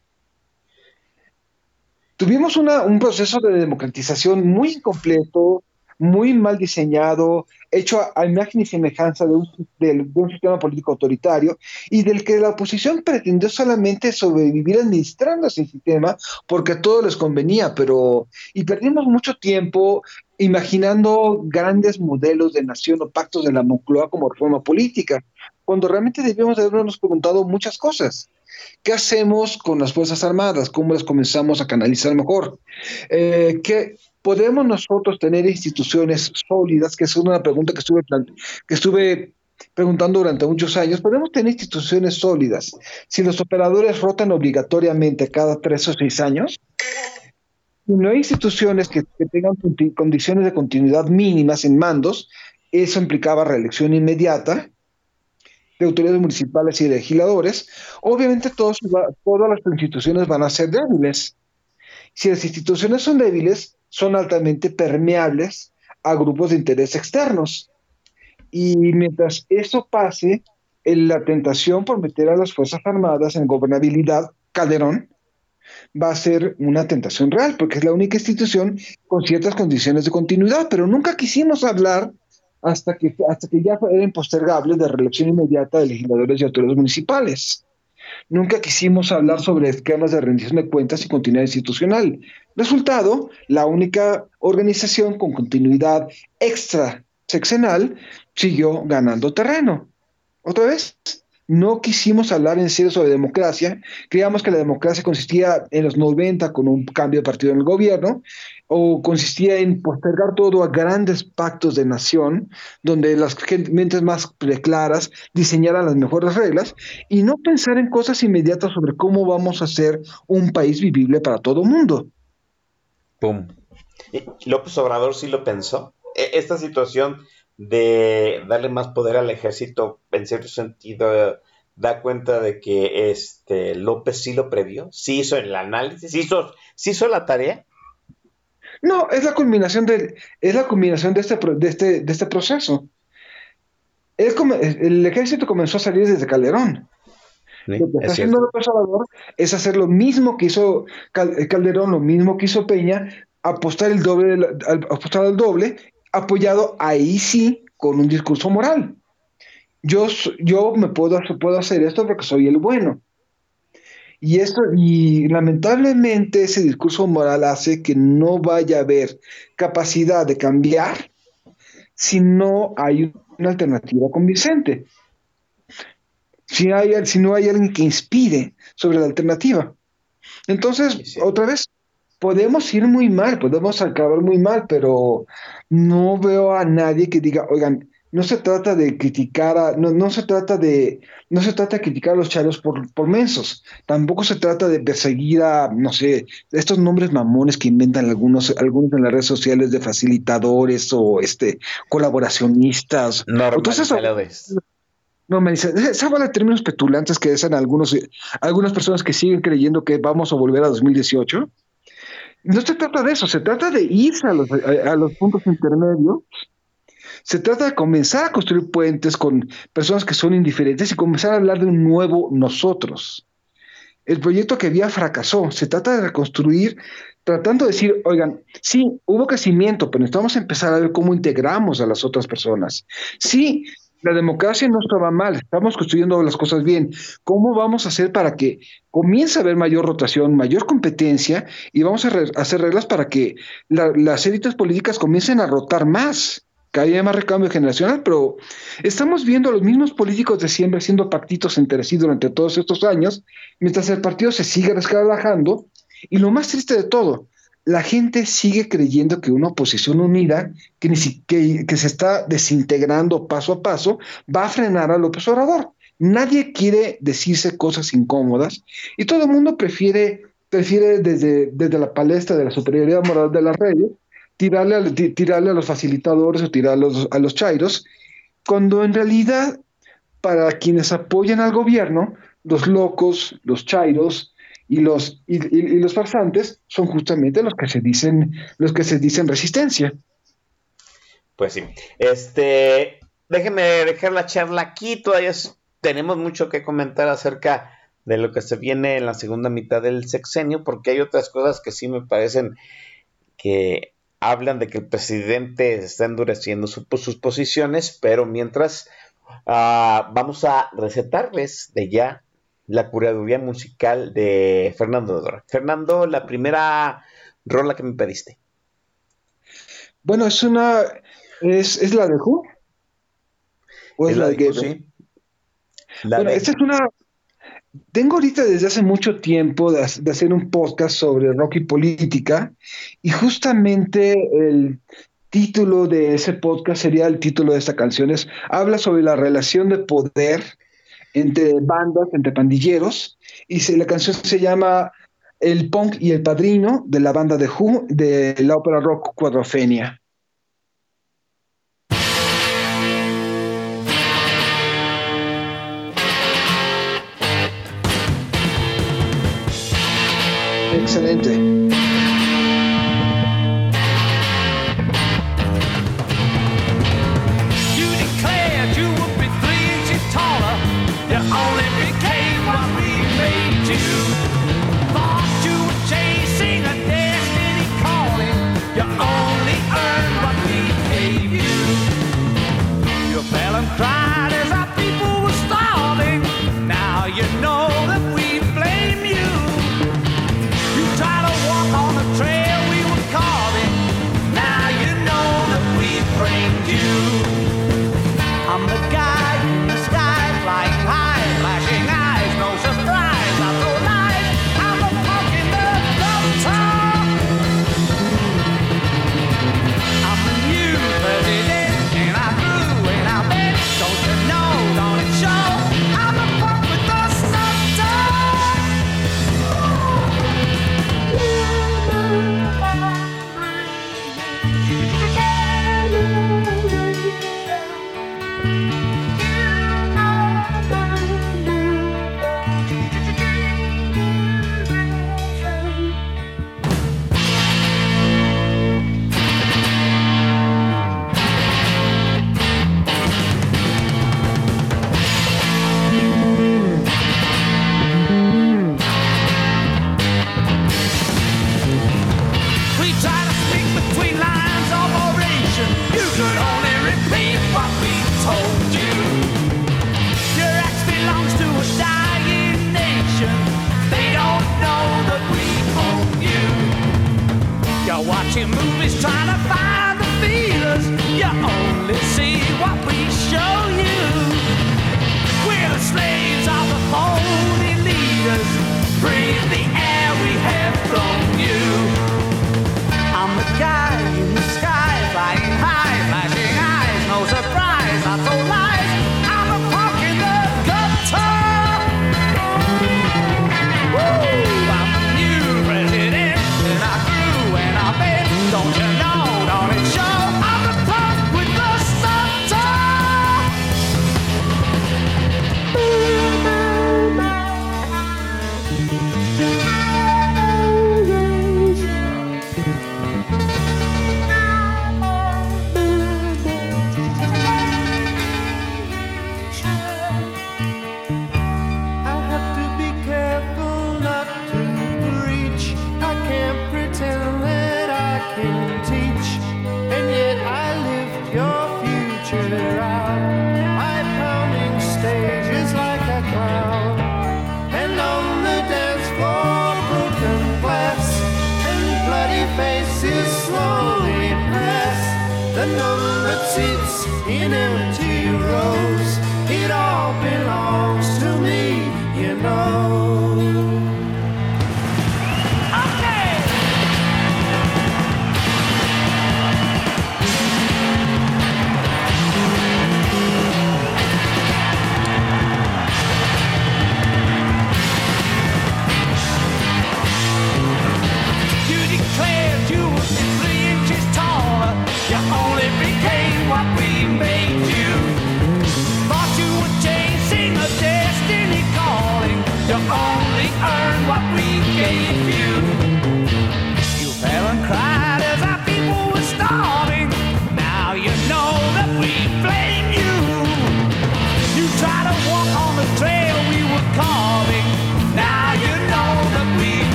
Tuvimos una, un proceso de democratización muy incompleto, muy mal diseñado, hecho a, imagen y semejanza de un, de, de un, sistema político autoritario y del que la oposición pretendió solamente sobrevivir administrando ese sistema porque a todos les convenía, pero y perdimos mucho tiempo imaginando grandes modelos de nación o pactos de la Moncloa como reforma política, cuando realmente debíamos habernos preguntado muchas cosas. ¿Qué hacemos con las Fuerzas Armadas? ¿Cómo las comenzamos a canalizar mejor? Eh, ¿qué, ¿Podemos nosotros tener instituciones sólidas? Que es una pregunta que estuve, que estuve preguntando durante muchos años, ¿podemos tener instituciones sólidas si los operadores rotan obligatoriamente cada tres o seis años? Si no hay instituciones que, que tengan condiciones de continuidad mínimas en mandos, eso implicaba reelección inmediata de autoridades municipales y legisladores. Obviamente todos, todas las instituciones van a ser débiles. Si las instituciones son débiles, son altamente permeables a grupos de interés externos. Y mientras eso pase, la tentación por meter a las Fuerzas Armadas en gobernabilidad, Calderón, va a ser una tentación real, porque es la única institución con ciertas condiciones de continuidad, pero nunca quisimos hablar hasta que, hasta que ya era impostergable de reelección inmediata de legisladores y autoridades municipales. Nunca quisimos hablar sobre esquemas de rendición de cuentas y continuidad institucional. Resultado, la única organización con continuidad extra siguió ganando terreno. Otra vez, no quisimos hablar en serio sobre democracia. Creíamos que la democracia consistía en los 90 con un cambio de partido en el gobierno, o consistía en postergar todo a grandes pactos de nación, donde las mentes más claras diseñaran las mejores reglas, y no pensar en cosas inmediatas sobre cómo vamos a hacer un país vivible para todo el mundo. Pum. López Obrador sí lo pensó. E, esta situación de darle más poder al ejército, en cierto sentido, da cuenta de que este López sí lo previó, sí hizo el análisis, sí hizo, sí hizo la tarea. No, es la culminación de, es la culminación de este, de este, de este proceso. Es como, el ejército comenzó a salir desde Calderón. lo que está haciendo López Obrador es hacer lo mismo que hizo Calderón, lo mismo que hizo Peña, apostar el doble, apostar al doble apoyado ahí sí con un discurso moral. Yo, yo me puedo, puedo hacer esto porque soy el bueno. Y, esto, y lamentablemente ese discurso moral hace que no vaya a haber capacidad de cambiar si no hay una alternativa convincente. Si, hay, si no hay alguien que inspire sobre la alternativa. Entonces, otra vez, podemos ir muy mal, podemos acabar muy mal, pero no veo a nadie que diga, oigan, no se trata de criticar a, no, no se trata de, no se trata de criticar a los chalos por, por mensos, tampoco se trata de perseguir a, no sé, estos nombres mamones que inventan algunos, algunos en las redes sociales de facilitadores o este colaboracionistas. Entonces, no, me dice, esa de términos petulantes que dicen algunos, algunas personas que siguen creyendo que vamos a volver a 2018 no se trata de eso, se trata de irse a los, puntos intermedios se trata de comenzar a construir puentes con personas que son indiferentes y comenzar a hablar de un nuevo nosotros. El proyecto que había fracasó. Se trata de reconstruir, tratando de decir, oigan, sí, hubo crecimiento, pero necesitamos empezar a ver cómo integramos a las otras personas. Sí, la democracia no estaba mal, estamos construyendo las cosas bien. ¿Cómo vamos a hacer para que comience a haber mayor rotación, mayor competencia y vamos a hacer reglas para que las élites políticas comiencen a rotar más? Que haya más recambio generacional, pero estamos viendo a los mismos políticos de siempre haciendo pactitos entre sí durante todos estos años, mientras el partido se sigue resquebrajando. Y lo más triste de todo, la gente sigue creyendo que una oposición unida, que, que, que, se está desintegrando paso a paso, va a frenar a López Obrador. Nadie quiere decirse cosas incómodas y todo el mundo prefiere, prefiere desde, desde la palestra de la superioridad moral de las redes tirarle a, tirarle a los facilitadores o tirarle a los, a los chairos, cuando en realidad para quienes apoyan al gobierno, los locos, los chairos, y los, y, los farsantes son justamente los que se dicen, los que se dicen resistencia. Pues sí. Este, déjenme dejar la charla aquí, todavía tenemos mucho que comentar acerca de lo que se viene en la segunda mitad del sexenio, porque hay otras cosas que sí me parecen que hablan de que el presidente está endureciendo sus posiciones, pero mientras ah, vamos a recetarles de ya la curaduría musical de Fernando Dora. Fernando, la primera rola que me pediste. Bueno, es una. ¿Es, ¿es la de Who? ¿O es, la, de, de Sí. Bueno, esta es una. Tengo ahorita desde hace mucho tiempo de, de, hacer un podcast sobre rock y política, y justamente el título de ese podcast sería el título de esta canción: es, habla sobre la relación de poder entre bandas, entre pandilleros, y la canción se llama El Punk y el Padrino de la banda de Who de la ópera rock Cuadrofenia. Excelente.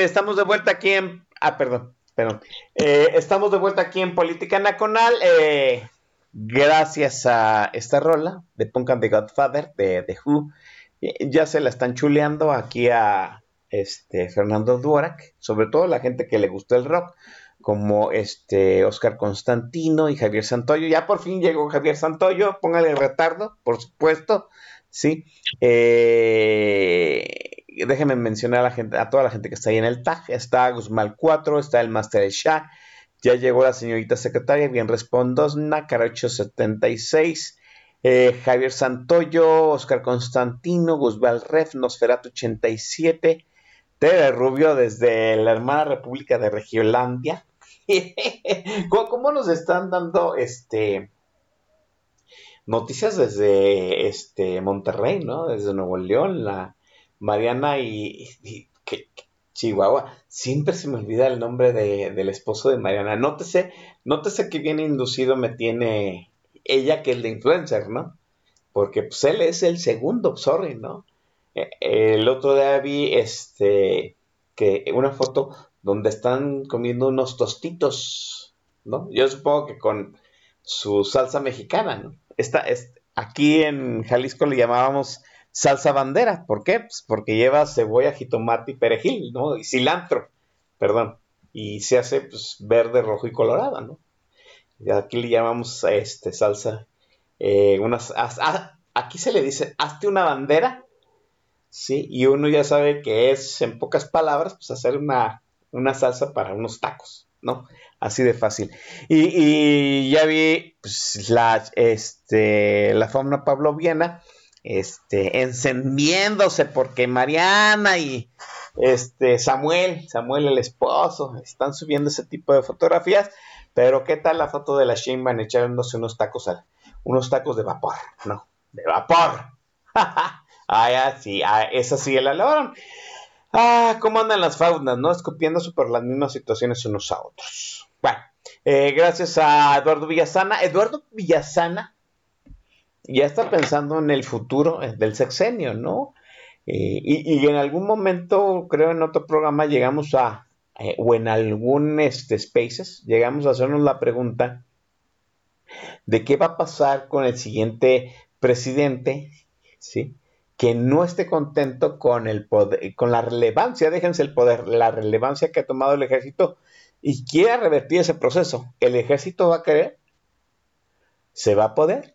Estamos de vuelta aquí en... Ah, perdón, perdón. Eh, estamos de vuelta aquí en Política Nacional. Eh, gracias a esta rola de Punk and the Godfather de The Who. Eh, Ya se la están chuleando aquí a este Fernando Duarac, sobre todo la gente que le gustó el rock, como este Oscar Constantino y Javier Santoyo. Ya por fin llegó Javier Santoyo, póngale retardo, por supuesto. Sí. Eh, déjenme mencionar a, la gente, a toda la gente que está ahí en el tag. Está Guzmán 4, está el Master Shah. Ya llegó la señorita secretaria, bien respondosna, Caracho 76. eh, Javier Santoyo, Oscar Constantino, Guzmán Ref, Nosferatu 87. Tere Rubio desde la hermana República de Regiolandia. ¿Cómo, cómo nos están dando este noticias desde este Monterrey, ¿no? Desde Nuevo León, la Mariana y, que- Chihuahua. Siempre se me olvida el nombre de- del esposo de Mariana. Nótese, nótese que bien inducido me tiene ella que el de influencer, ¿no? Porque pues él es el segundo, sorry, ¿no? Eh, El otro día vi este que una foto donde están comiendo unos tostitos, ¿no? Yo supongo que con su salsa mexicana, ¿no? Esta, es, aquí en Jalisco le llamábamos salsa bandera. ¿Por qué? Pues porque lleva cebolla, jitomate y perejil, ¿no? Y cilantro, perdón. Y se hace pues, verde, rojo y colorada, ¿no? Y aquí le llamamos a este salsa. eh, unas, aquí se le dice, hazte una bandera, ¿sí? Y uno ya sabe que es, en pocas palabras, pues hacer una, una salsa para unos tacos, ¿no? Así de fácil. Y, y ya vi pues, la, este, la fauna pavloviana este, encendiéndose porque Mariana y este, Samuel, Samuel el esposo, están subiendo ese tipo de fotografías. Pero ¿qué tal la foto de la Sheinbaum echándose unos tacos al, unos tacos de vapor? No, de vapor. ah, sí, ah, esa sí la lograron. Ah, ¿cómo andan las faunas, no? Escupiéndose por las mismas situaciones unos a otros. Bueno, eh, gracias a Eduardo Villasana. Eduardo Villasana ya está pensando en el futuro del sexenio, ¿no? Eh, y, y en algún momento, creo en otro programa, llegamos a, eh, o en algún este, Spaces, llegamos a hacernos la pregunta de qué va a pasar con el siguiente presidente, ¿sí? Que no esté contento con el poder, con la relevancia, déjense el poder, la relevancia que ha tomado el ejército y quiera revertir ese proceso. ¿El ejército va a querer? ¿Se va a poder?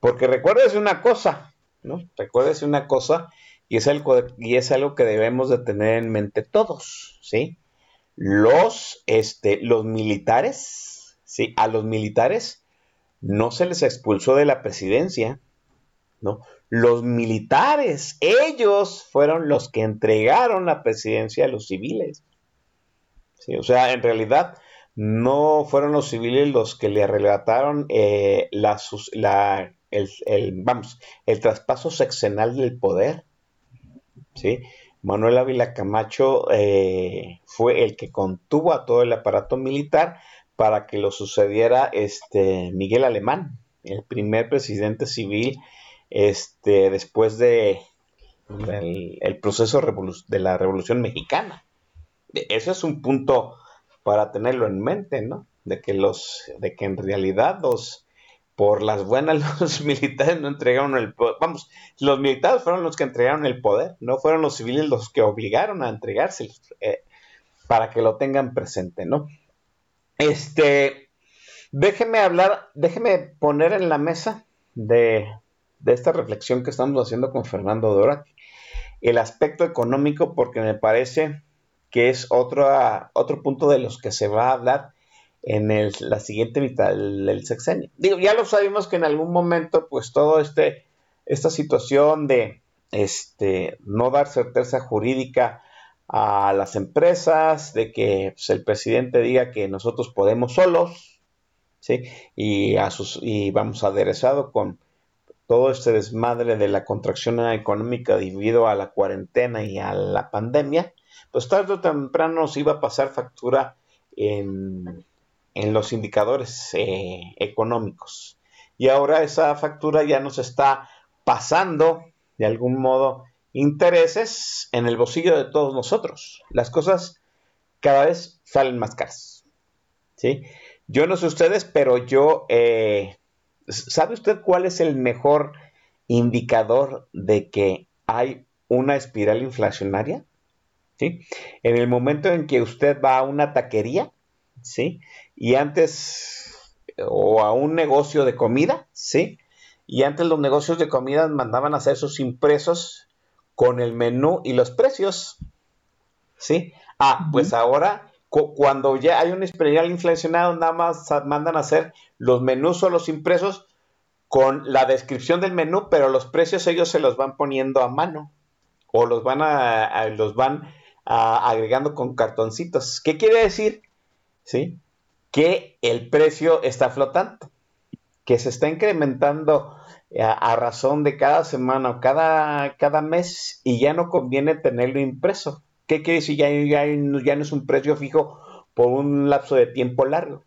Porque recuérdese una cosa, ¿no? Recuérdese una cosa y es, algo, y es algo que debemos de tener en mente todos, ¿sí? Los, este, los militares, ¿sí? A los militares no se les expulsó de la presidencia, ¿no? Los militares, ellos fueron los que entregaron la presidencia a los civiles. ¿sí? O sea, en realidad no fueron los civiles los que le arrebataron eh, la, el, vamos, el traspaso sexenal del poder. ¿sí? Manuel Ávila Camacho eh, fue el que contuvo a todo el aparato militar para que lo sucediera este Miguel Alemán, el primer presidente civil este, después de el, proceso de la Revolución Mexicana. Eso es un punto para tenerlo en mente, ¿no? De que los, de que en realidad los, por las buenas los militares no entregaron el poder. Vamos, los militares fueron los que entregaron el poder, no fueron los civiles los que obligaron a entregárselo, eh, para que lo tengan presente, ¿no? Este, déjeme hablar, déjeme poner en la mesa de, de esta reflexión que estamos haciendo con Fernando Dora el aspecto económico, porque me parece que es otro, otro punto de los que se va a hablar en la siguiente mitad del, sexenio. Digo, ya lo sabemos que en algún momento, pues todo este, esta situación de este, no dar certeza jurídica a las empresas, de que pues, el presidente diga que nosotros podemos solos, ¿sí? Y, y vamos aderezado con todo este desmadre de la contracción económica debido a la cuarentena y a la pandemia, pues tarde o temprano nos iba a pasar factura en, en los indicadores eh, económicos. Y ahora esa factura ya nos está pasando de algún modo intereses en el bolsillo de todos nosotros. Las cosas cada vez salen más caras. ¿sí? Yo no sé ustedes, pero yo, eh, ¿sabe usted cuál es el mejor indicador de que hay una espiral inflacionaria? ¿Sí? En el momento en que usted va a una taquería, ¿sí? Y antes, o a un negocio de comida, ¿sí? Y antes los negocios de comida mandaban a hacer sus impresos con el menú y los precios, ¿sí? Ah, pues ahora, cu- cuando ya hay un espiral inflacionado, nada más mandan a hacer los menús o los impresos con la descripción del menú, pero los precios ellos se los van poniendo a mano o los van a, a- los van agregando con cartoncitos. ¿Qué quiere decir? ¿Sí? Que el precio está flotando, que se está incrementando a, a razón de cada semana o cada, cada mes y ya no conviene tenerlo impreso. ¿Qué quiere decir? Ya, ya, ya no es un precio fijo por un lapso de tiempo largo.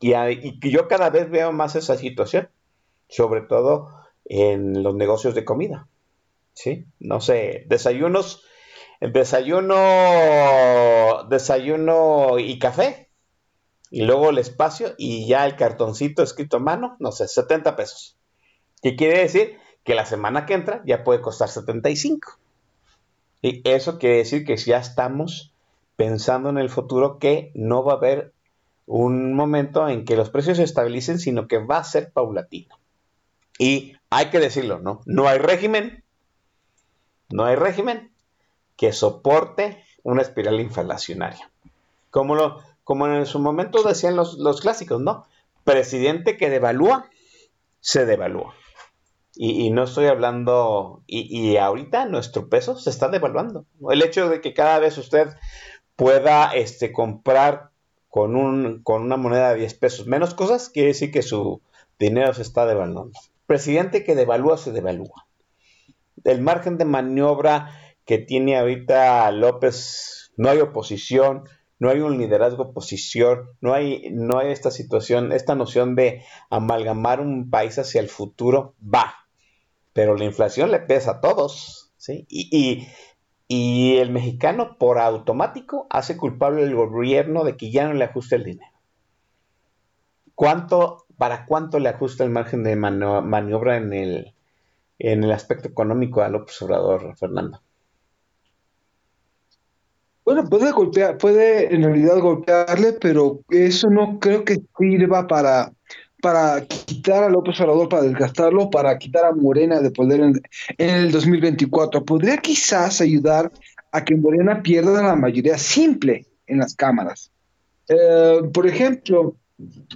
Y, y yo cada vez veo más esa situación, sobre todo en los negocios de comida. ¿Sí? No sé, desayunos, desayuno, desayuno y café. Y luego el espacio y ya el cartoncito escrito a mano, no sé, 70 pesos. ¿Qué quiere decir? Que la semana que entra ya puede costar 75. Y eso quiere decir que ya estamos pensando en el futuro que no va a haber un momento en que los precios se estabilicen, sino que va a ser paulatino. Y hay que decirlo, ¿no? No hay régimen, no hay régimen que soporte una espiral inflacionaria. Como, lo, como en su momento decían los, los clásicos, ¿no? Presidente que devalúa, se devalúa. Y, y no estoy hablando, y, y ahorita nuestro peso se está devaluando. El hecho de que cada vez usted pueda este, comprar con, un, con una moneda de 10 pesos menos cosas, quiere decir que su dinero se está devaluando. Presidente que devalúa, se devalúa. El margen de maniobra que tiene ahorita López, no hay oposición, no hay un liderazgo oposición, no hay, no hay esta situación, esta noción de amalgamar un país hacia el futuro, va. Pero la inflación le pesa a todos, ¿sí? Y, y, el mexicano por automático hace culpable al gobierno de que ya no le ajuste el dinero. ¿Cuánto, ¿Para cuánto le ajusta el margen de maniobra en el, en el aspecto económico a López Obrador, Fernando? Bueno, puede golpear, puede en realidad golpearle, pero eso no creo que sirva para, para quitar a López Obrador, para desgastarlo, para quitar a Morena de poder en, en el 2024. Podría quizás ayudar a que Morena pierda la mayoría simple en las cámaras. Eh, por ejemplo,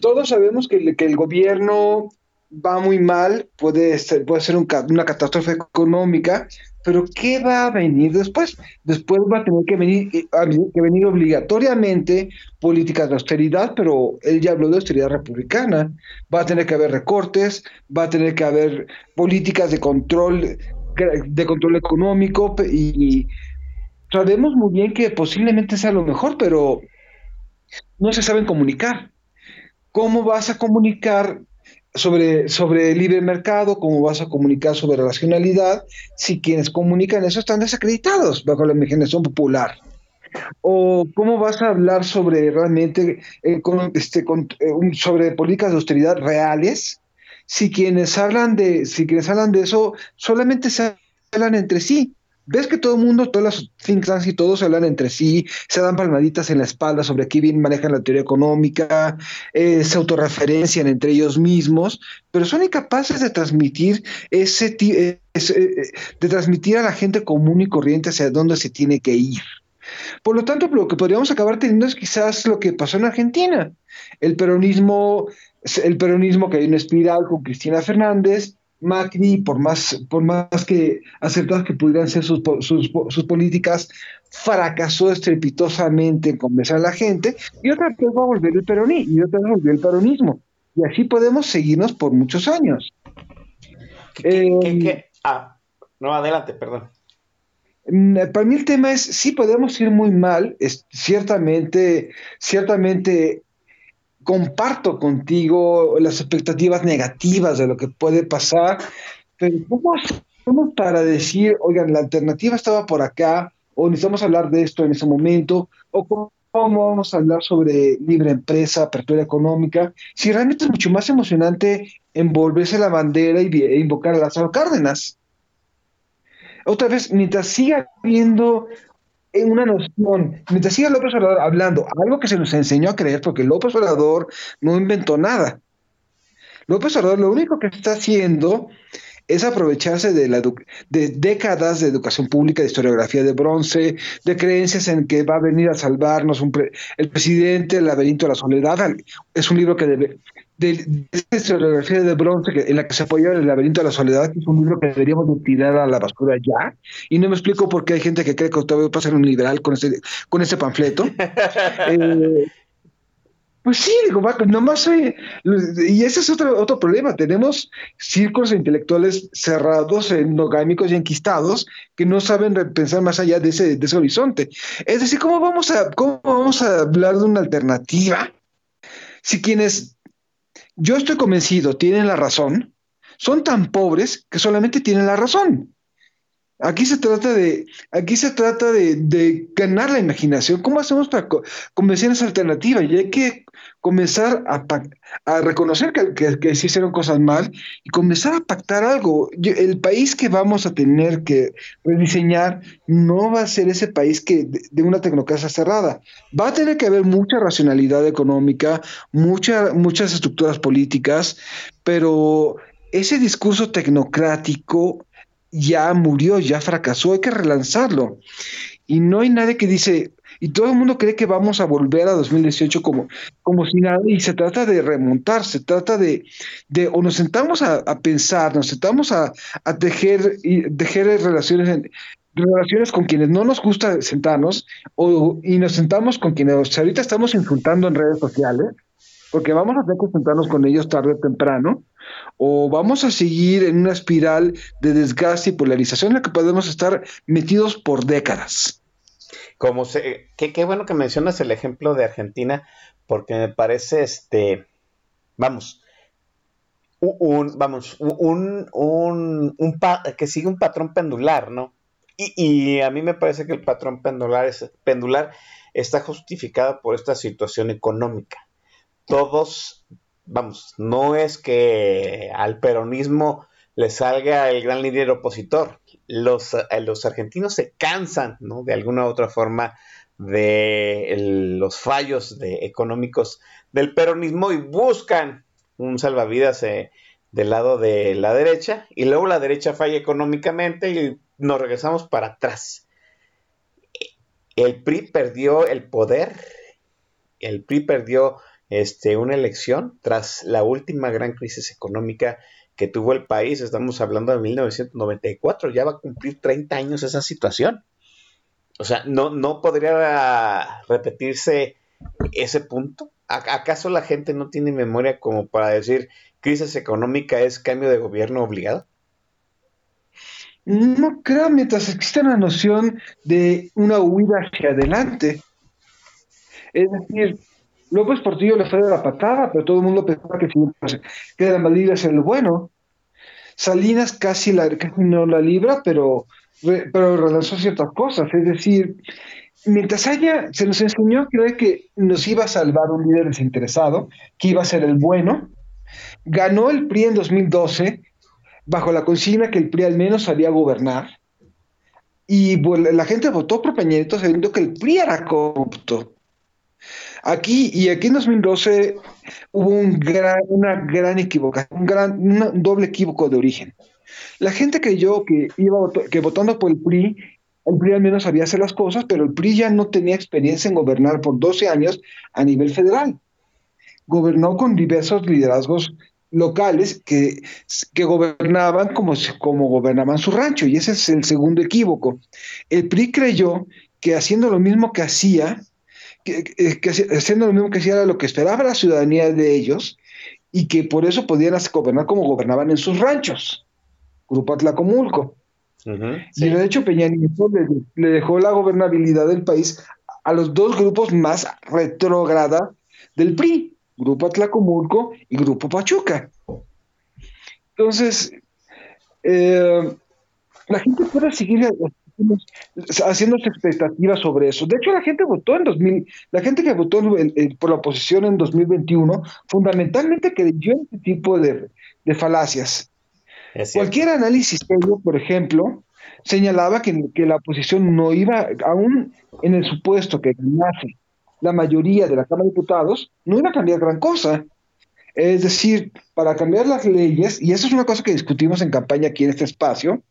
todos sabemos que, que el gobierno va muy mal, puede ser, puede ser un una catástrofe económica, pero ¿qué va a venir después? Después va a tener que venir, eh, que venir obligatoriamente políticas de austeridad, pero él ya habló de austeridad republicana. Va a tener que haber recortes, va a tener que haber políticas de control, de control económico, y sabemos muy bien que posiblemente sea lo mejor, pero no se saben comunicar. ¿Cómo vas a comunicar sobre, sobre libre mercado? ¿Cómo vas a comunicar sobre racionalidad si quienes comunican eso están desacreditados bajo la imaginación popular? ¿O cómo vas a hablar sobre realmente eh, con- este, con- eh, sobre políticas de austeridad reales si quienes hablan de si quienes hablan de eso solamente se hablan entre sí? Ves que todo el mundo, todas las think tanks y todos hablan entre sí, se dan palmaditas en la espalda sobre qué bien manejan la teoría económica, eh, se autorreferencian entre ellos mismos, pero son incapaces de transmitir ese eh, eh, de transmitir a la gente común y corriente hacia dónde se tiene que ir. Por lo tanto, lo que podríamos acabar teniendo es quizás lo que pasó en Argentina. El peronismo, el peronismo que hay una espiral con Cristina Fernández, Macri, por más, por más que aceptadas que pudieran ser sus, sus, po- sus políticas, fracasó estrepitosamente en convencer a la gente, y otra vez va a volver el peronismo, y otra vez volvió el peronismo. Y así podemos seguirnos por muchos años. ¿Qué- qué- Eh, qué- qué? Ah, no, adelante, perdón. Mm, Para mí el tema es, sí podemos ir muy mal, es, ciertamente, ciertamente comparto contigo las expectativas negativas de lo que puede pasar, pero ¿cómo para decir, oigan, la alternativa estaba por acá, o necesitamos hablar de esto en ese momento, o cómo vamos a hablar sobre libre empresa, apertura económica, si realmente es mucho más emocionante envolverse la bandera y e invocar a Lázaro Cárdenas. Otra vez, mientras siga habiendo una noción, mientras siga López Obrador hablando, algo que se nos enseñó a creer, porque López Obrador no inventó nada. López Obrador lo único que está haciendo es aprovecharse de, la de décadas de educación pública, de historiografía de bronce, de creencias en que va a venir a salvarnos el presidente, el laberinto de la soledad. Es un libro que debe, de, esta historiografía de bronce en la que se apoya el laberinto de la soledad, que es un libro que deberíamos de tirar a la basura ya. Y no me explico por qué hay gente que cree que todavía va a ser un liberal con ese, con ese panfleto. eh, pues sí, digo, nomás y ese es otro, otro problema. Tenemos círculos intelectuales cerrados, endogámicos y enquistados que no saben pensar más allá de ese, de ese horizonte. Es decir, ¿cómo vamos, a, ¿cómo vamos a hablar de una alternativa si quienes, yo estoy convencido, tienen la razón, son tan pobres que solamente tienen la razón? Aquí se trata de, aquí se trata de, ganar la imaginación. ¿Cómo hacemos para convencer esa alternativa? Y hay que comenzar a, a reconocer que, que, se hicieron cosas mal y comenzar a pactar algo. el país que vamos a tener que rediseñar no va a ser ese país que de, una tecnocracia cerrada. Va a tener que haber mucha racionalidad económica, mucha, muchas estructuras políticas, pero ese discurso tecnocrático ya murió, ya fracasó, hay que relanzarlo. Y no hay nadie que dice, y todo el mundo cree que vamos a volver a 2018 como, como si nada, y se trata de remontar, se trata de, de o nos sentamos a, pensar, nos sentamos a, tejer, tejer relaciones, relaciones con quienes no nos gusta sentarnos, o, y nos sentamos con quienes ahorita estamos insultando en redes sociales, porque vamos a tener que sentarnos con ellos tarde o temprano, o vamos a seguir en una espiral de desgaste y polarización en la que podemos estar metidos por décadas. Como se, qué, bueno que mencionas el ejemplo de Argentina, porque me parece este, vamos, un, vamos, un, un, un que sigue un patrón pendular, ¿no? Y, a mí me parece que el patrón pendular está justificado por esta situación económica. Todos vamos, no es que al peronismo le salga el gran líder opositor. Los, eh, los argentinos se cansan, ¿no? De alguna u otra forma de los fallos de, económicos del peronismo y buscan un salvavidas eh, del lado de la derecha y luego la derecha falla económicamente y nos regresamos para atrás. El PRI perdió el poder, el PRI perdió este, una elección tras la última gran crisis económica que tuvo el país. Estamos hablando de 1994, ya va a cumplir 30 años esa situación. O sea, ¿no, no podría repetirse ese punto? ¿Acaso la gente no tiene memoria como para decir crisis económica es cambio de gobierno obligado? No creo, mientras exista la noción de una huida hacia adelante. Es decir, López Portillo le fue de la patada, pero todo el mundo pensaba que, que era Madrid ser el bueno. Salinas casi, la, no la libra, pero, pero relanzó ciertas cosas. Es decir, mientras haya, se nos enseñó que nos iba a salvar un líder desinteresado, que iba a ser el bueno. Ganó el PRI en 2012 bajo la consigna que el PRI al menos sabía gobernar. Y la gente votó por Peña sabiendo que el PRI era corrupto. Aquí y aquí en 2012 hubo un gran, una gran equivocación, un, gran, un doble equívoco de origen. La gente creyó que, iba que votando por el PRI, el PRI al menos sabía hacer las cosas, pero el PRI ya no tenía experiencia en gobernar por 12 años a nivel federal. Gobernó con diversos liderazgos locales que, que gobernaban como, como gobernaban su rancho, y ese es el segundo equívoco. El PRI creyó que haciendo lo mismo que hacía, que, haciendo lo mismo que hacía lo que esperaba la ciudadanía de ellos y que por eso podían gobernar como gobernaban en sus ranchos. Grupo Atlacomulco. Y de hecho Peña Nieto le, dejó la gobernabilidad del país a los dos grupos más retrógrada del PRI, Grupo Atlacomulco y Grupo Pachuca. Entonces, eh, la gente puede seguir haciendo expectativas sobre eso. De hecho, la gente votó en 2000, la gente que votó por la oposición en 2021 fundamentalmente creyó en este tipo de, de falacias. Cualquier análisis serio, por ejemplo, señalaba que, que, la oposición no iba, aún en el supuesto que ganase la mayoría de la Cámara de Diputados, no iba a cambiar gran cosa. Es decir, para cambiar las leyes, y eso es una cosa que discutimos en campaña aquí en este espacio,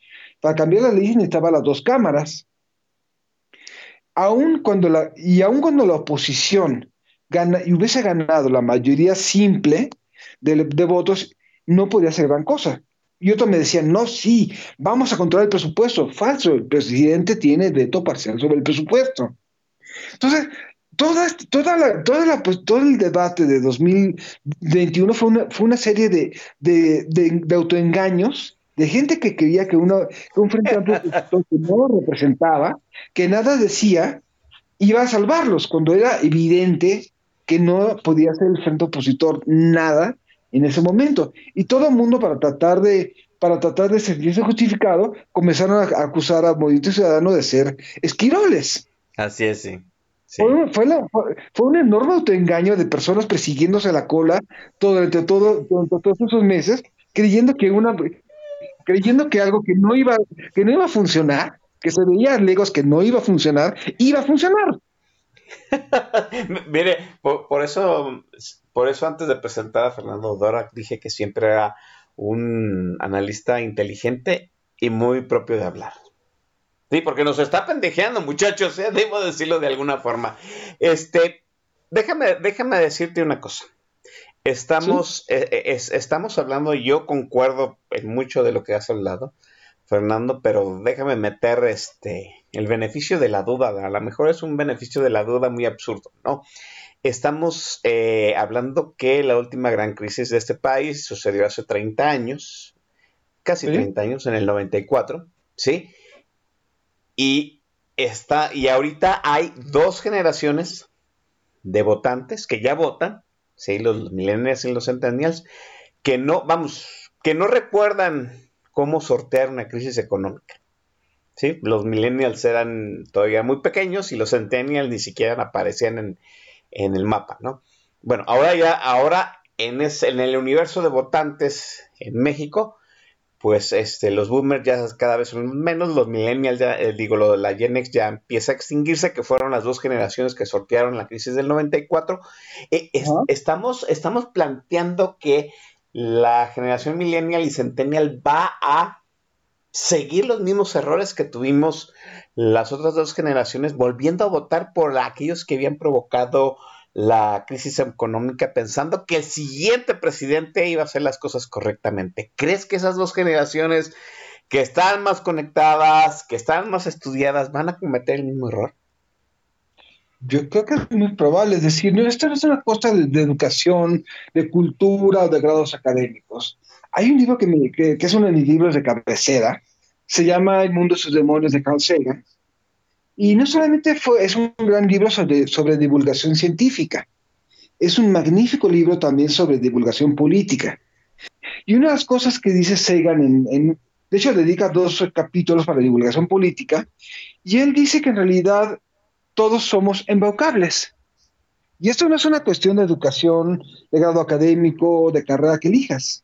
para cambiar las leyes necesitaba las dos cámaras. Aún cuando la, y aun cuando la oposición gana, y hubiese ganado la mayoría simple de, votos, no podía hacer gran cosa. Y otros me decían, no, sí, vamos a controlar el presupuesto. Falso, el presidente tiene veto parcial sobre el presupuesto. Entonces, toda, toda la, toda la, pues, todo el debate de 2021 fue una, fue una serie de, de, de, autoengaños de gente que creía que, uno, que un frente amplio que no representaba, que nada decía, iba a salvarlos, cuando era evidente que no podía ser el frente opositor nada en ese momento. Y todo el mundo para tratar de para tratar de sentirse justificado, comenzaron a acusar a Movimiento Ciudadano de ser esquiroles. Así es, sí. Fue, fue, un enorme autoengaño de personas persiguiéndose la cola durante, todo, todos esos meses, creyendo que una creyendo que algo que no iba, que no iba a funcionar, que se veía lejos que no iba a funcionar, iba a funcionar. Mire, por, eso, por eso antes de presentar a Fernando Dora dije que siempre era un analista inteligente y muy propio de hablar. Sí, porque nos está pendejeando, muchachos, ¿eh? debo decirlo de alguna forma. Este, déjame, déjame decirte una cosa. Estamos, eh, eh, estamos hablando, yo concuerdo en mucho de lo que has hablado, Fernando, pero déjame meter este el beneficio de la duda. A lo mejor es un beneficio de la duda muy absurdo, ¿no? Estamos eh, hablando que la última gran crisis de este país sucedió hace 30 años, casi 30 años, en el 94, ¿sí? Y, está, y ahorita hay dos generaciones de votantes que ya votan, ¿sí? Los millennials y los centennials, que no, vamos, que no recuerdan cómo sortear una crisis económica. ¿sí? Los millennials eran todavía muy pequeños y los centennials ni siquiera aparecían en, el mapa, ¿no? Bueno, ahora ya, ahora en, en el universo de votantes en México, pues este, los boomers ya cada vez son menos, los millennials ya, eh, digo, lo de la Gen X ya empieza a extinguirse, que fueron las dos generaciones que sortearon la crisis del 94. Eh, estamos, estamos planteando que la generación millennial y centennial va a seguir los mismos errores que tuvimos las otras dos generaciones, volviendo a votar por aquellos que habían provocado la crisis económica pensando que el siguiente presidente iba a hacer las cosas correctamente. ¿Crees que esas dos generaciones que están más conectadas, que están más estudiadas, van a cometer el mismo error? Yo creo que es muy probable. Es decir, esto no es una cosa de, educación, de cultura o de grados académicos. Hay un libro que, que, es uno de mis libros de cabecera, se llama El mundo de sus demonios de Carl Sagan, y no solamente fue, es un gran libro sobre, divulgación científica, es un magnífico libro también sobre divulgación política. Y una de las cosas que dice Sagan, en, de hecho dedica dos capítulos para divulgación política, y él dice que en realidad todos somos embaucables. Y esto no es una cuestión de educación, de grado académico, de carrera que elijas.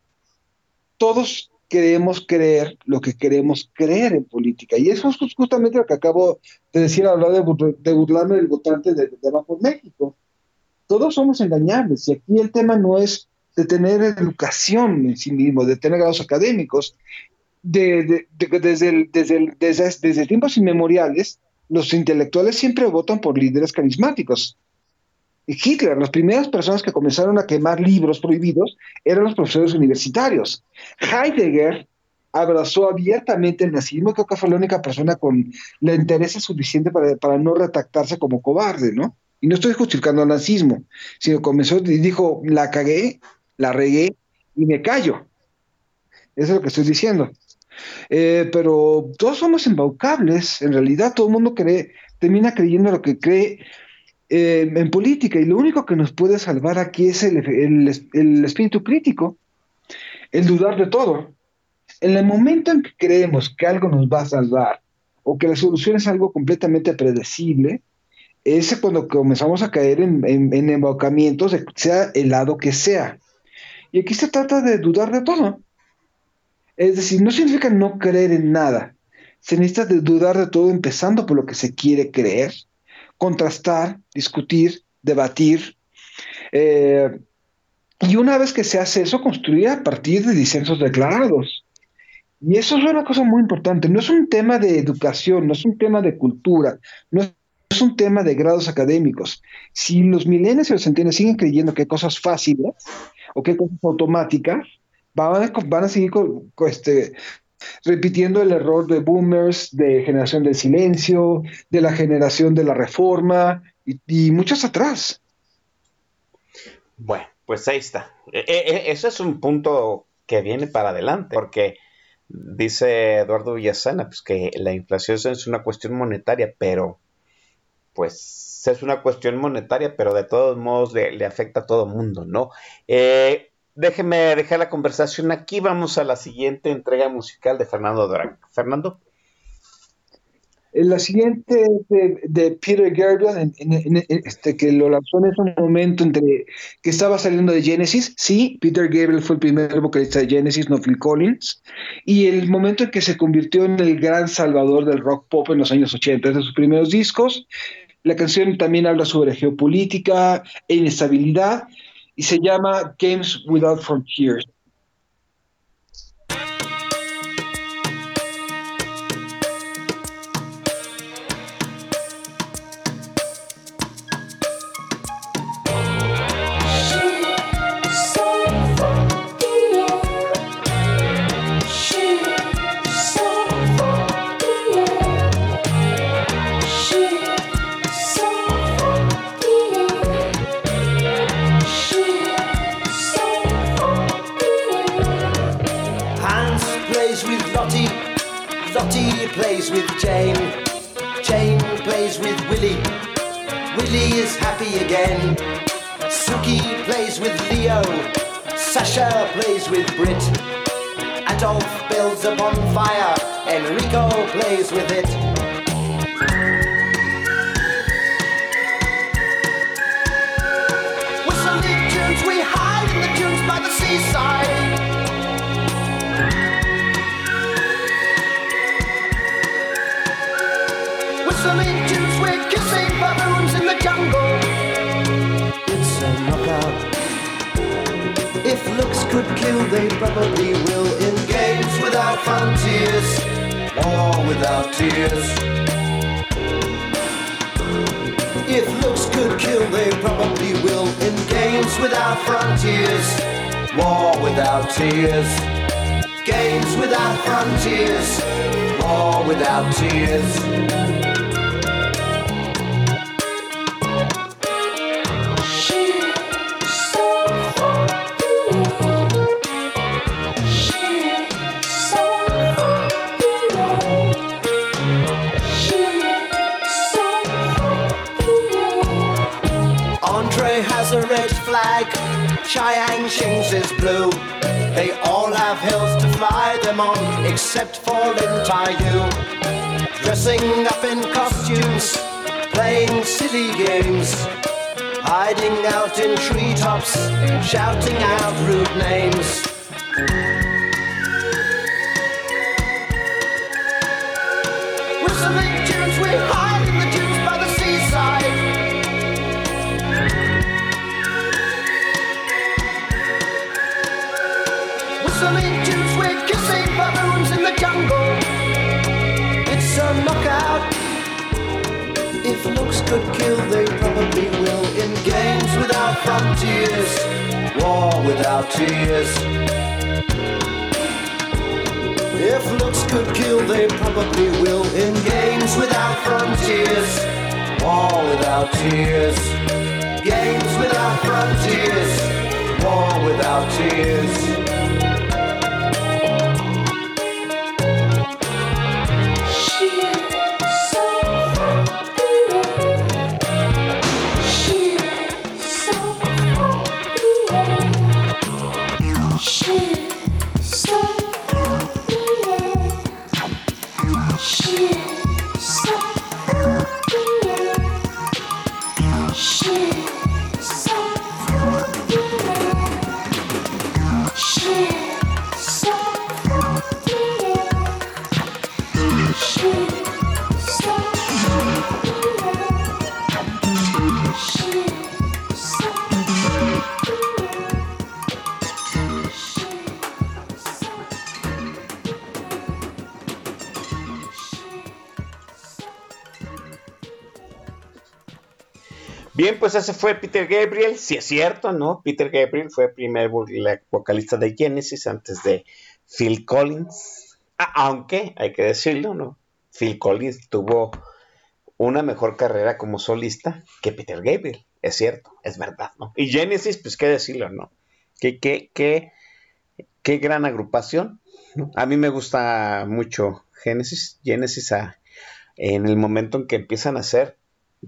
Todos queremos creer lo que queremos creer en política. Y eso es justamente lo que acabo de decir al hablar de, burlarme del votante de, de Bajo México. Todos somos engañables y aquí el tema no es de tener educación en sí mismo, de tener grados académicos. De, desde, desde, desde, desde tiempos inmemoriales, los intelectuales siempre votan por líderes carismáticos. Hitler, las primeras personas que comenzaron a quemar libros prohibidos eran los profesores universitarios. Heidegger abrazó abiertamente el nazismo, creo que fue la única persona con la interés suficiente para, para no retractarse como cobarde, ¿no? Y no estoy justificando el nazismo, sino comenzó y dijo, la cagué, la regué y me callo. Eso es lo que estoy diciendo. Eh, pero todos somos embaucables, en realidad todo el mundo cree, termina creyendo lo que cree en política y lo único que nos puede salvar aquí es el, espíritu crítico, el dudar de todo. En el momento en que creemos que algo nos va a salvar o que la solución es algo completamente predecible, es cuando comenzamos a caer en, en, en embaucamientos, sea el lado que sea. Y aquí se trata de dudar de todo. Es decir, no significa no creer en nada. Se necesita de dudar de todo, empezando por lo que se quiere creer, contrastar, discutir, debatir. Eh, y una vez que se hace eso, construir a partir de disensos declarados. Y eso es una cosa muy importante. No es un tema de educación, no es un tema de cultura, no es un tema de grados académicos. Si los milenios y los centenios siguen creyendo que hay cosas fáciles o que hay cosas automáticas, van a, van a seguir con, este, repitiendo el error de boomers, de generación del silencio, de la generación de la reforma y, muchos atrás. Bueno, pues ahí está. E e ese es un punto que viene para adelante, porque dice Eduardo Villasana pues que la inflación es una cuestión monetaria, pero pues es una cuestión monetaria, pero de todos modos le, afecta a todo mundo, ¿no? Eh, déjeme dejar la conversación aquí. Vamos a la siguiente entrega musical de Fernando Durán. Fernando. La siguiente de, Peter Gabriel, este, que lo lanzó en ese momento entre que estaba saliendo de Genesis. Sí, Peter Gabriel fue el primer vocalista de Genesis, no Phil Collins. Y el momento en que se convirtió en el gran salvador del rock pop en los años 80, es de sus primeros discos. La canción también habla sobre geopolítica e inestabilidad y se llama Games Without Frontiers. We're kissing baboons in the jungle. It's a knockout. If looks could kill, they probably will. In games without frontiers, war without tears. If looks could kill, they probably will. In games without frontiers, war without tears. Games without frontiers, war without tears. Pues ese fue Peter Gabriel, si es cierto, ¿no? Peter Gabriel fue el primer vocalista de Genesis antes de Phil Collins. Ah, aunque, hay que decirlo, ¿no? Phil Collins tuvo una mejor carrera como solista que Peter Gabriel, es cierto, es verdad, ¿no? Y Genesis, pues qué decirlo, ¿no? Qué, qué, qué, qué gran agrupación. A mí me gusta mucho Genesis. Genesis en el momento en que empiezan a hacer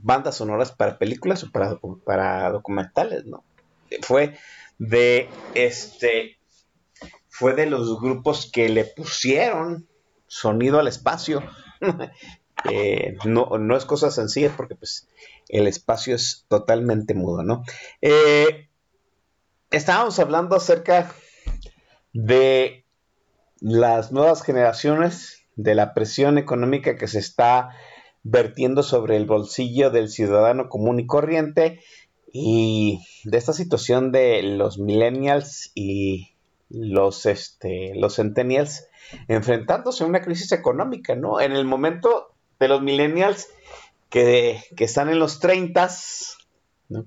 bandas sonoras para películas o para, documentales, ¿no? Fue de este fue de los grupos que le pusieron sonido al espacio. Eh, no, no, es cosa sencilla porque pues el espacio es totalmente mudo, ¿no? Eh, estábamos hablando acerca de las nuevas generaciones, de la presión económica que se está vertiendo sobre el bolsillo del ciudadano común y corriente y de esta situación de los millennials y los, este, los centennials enfrentándose a una crisis económica, ¿no? En el momento de los millennials que, están en los 30,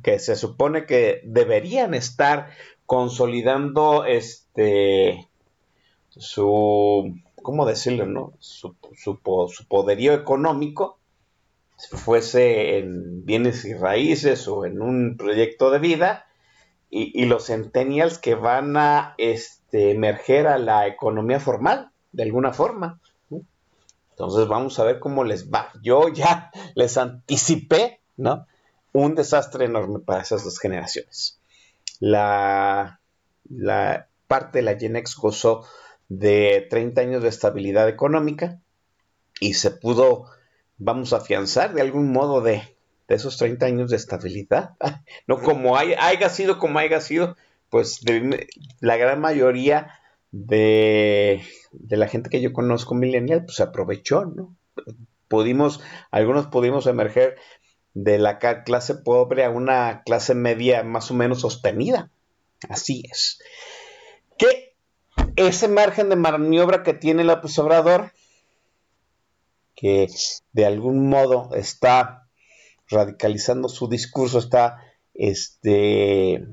que se supone que deberían estar consolidando este su ¿cómo decirlo? no? Su, su, poderío económico, fuese en bienes y raíces o en un proyecto de vida, y, los centennials que van a este, emerger a la economía formal, de alguna forma. Entonces vamos a ver cómo les va. Yo ya les anticipé, ¿no? Un desastre enorme para esas dos generaciones. La, la parte de la Genex gozó de 30 años de estabilidad económica y se pudo, vamos a afianzar de algún modo de, esos 30 años de estabilidad. no como haya, sido como haya sido, pues la gran mayoría de, de, la gente que yo conozco millennial, pues aprovechó, ¿no? Pudimos, algunos pudimos emerger de la clase pobre a una clase media más o menos sostenida. Así es. ¿Qué ese margen de maniobra que tiene López Obrador, que de algún modo está radicalizando su discurso, está este,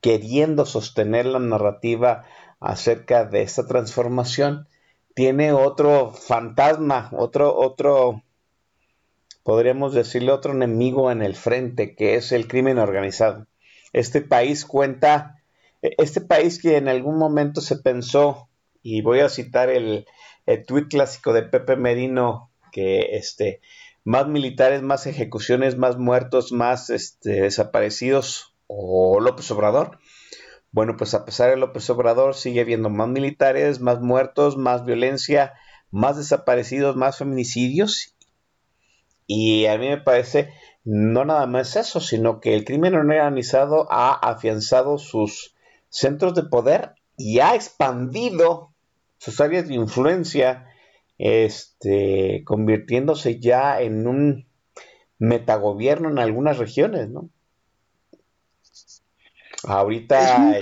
queriendo sostener la narrativa acerca de esta transformación, tiene otro fantasma, otro, otro, podríamos decirle otro enemigo en el frente, que es el crimen organizado. Este país cuenta e, este país que en algún momento se pensó, y voy a citar el, el tuit clásico de Pepe Merino, que este, más militares, más ejecuciones, más muertos, más este, desaparecidos, o López Obrador. Bueno, pues a pesar de López Obrador, sigue habiendo más militares, más muertos, más violencia, más desaparecidos, más feminicidios. Y a mí me parece no nada más eso, sino que el crimen organizado ha afianzado sus centros de poder y ha expandido sus áreas de influencia, este, convirtiéndose ya en un metagobierno en algunas regiones, ¿no? Ahorita,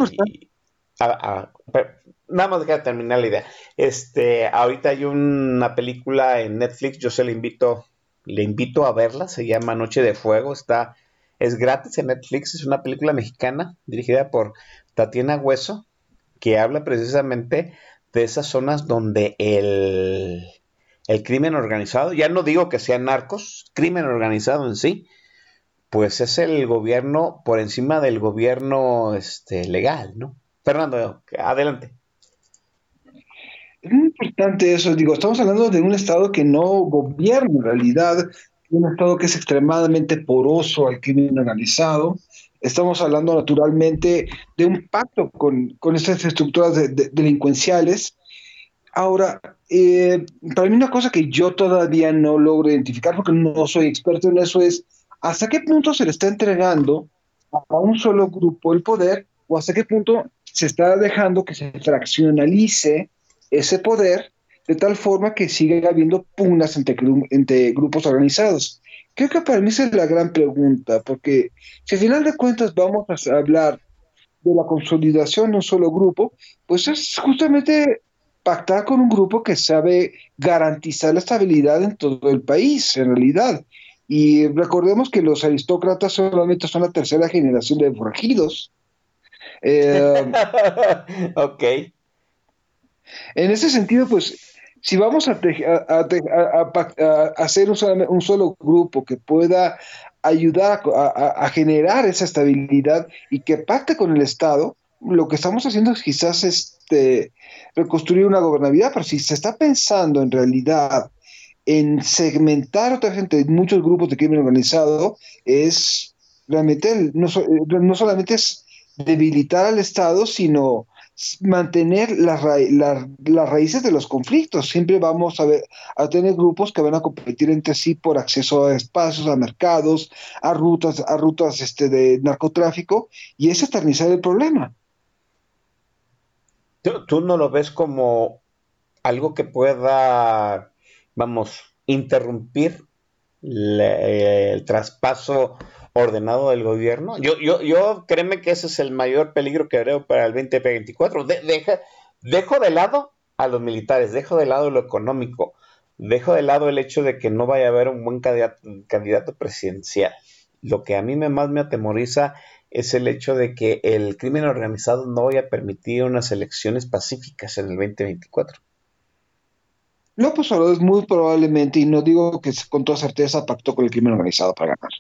nada más dejar terminar la idea. Este, ahorita hay una película en Netflix, yo se le invito, le invito a verla, se llama Noche de Fuego, está, es gratis en Netflix, es una película mexicana dirigida por Tatiana Hueso, que habla precisamente de esas zonas donde el, el crimen organizado, ya no digo que sean narcos, crimen organizado en sí, pues es el gobierno por encima del gobierno este, legal, ¿no? Fernando, adelante. Es muy importante eso, digo, estamos hablando de un Estado que no gobierna en realidad, un Estado que es extremadamente poroso al crimen organizado, Estamos hablando naturalmente de un pacto con, estas estructuras delincuenciales. Ahora, eh, para mí una cosa que yo todavía no logro identificar, porque no soy experto en eso, es hasta qué punto se le está entregando a un solo grupo el poder o hasta qué punto se está dejando que se fraccionalice ese poder de tal forma que siga habiendo pugnas entre grupos organizados. Creo que para mí esa es la gran pregunta, porque si al final de cuentas vamos a hablar de la consolidación de un solo grupo, pues es justamente pactar con un grupo que sabe garantizar la estabilidad en todo el país, en realidad. Y recordemos que los aristócratas solamente son la tercera generación de forajidos. Eh, ok. En ese sentido, pues, si vamos a, hacer un solo, grupo que pueda ayudar a, generar esa estabilidad y que pacte con el Estado, lo que estamos haciendo es quizás este, reconstruir una gobernabilidad, pero si se está pensando en realidad en segmentar otra gente, muchos grupos de crimen organizado, es realmente, eh, no solamente es debilitar al Estado, sino mantener las, ra- la- las raíces de los conflictos. Siempre vamos a, ver, a tener grupos que van a competir entre sí por acceso a espacios, a mercados, a rutas, a rutas este, de narcotráfico, y es eternizar el problema. ¿Tú, tú no lo ves como algo que pueda, vamos, interrumpir el traspaso ordenado del gobierno? Yo, yo, yo créeme que ese es el mayor peligro que veo para el 2024. De- deja, dejo de lado a los militares, dejo de lado lo económico, dejo de lado el hecho de que no vaya a haber un buen candidato, presidencial. Lo que a mí me, más me atemoriza es el hecho de que el crimen organizado no vaya a permitir unas elecciones pacíficas en el 2024. López Obrador muy probablemente, y no digo que con toda certeza pactó con el crimen organizado para ganar.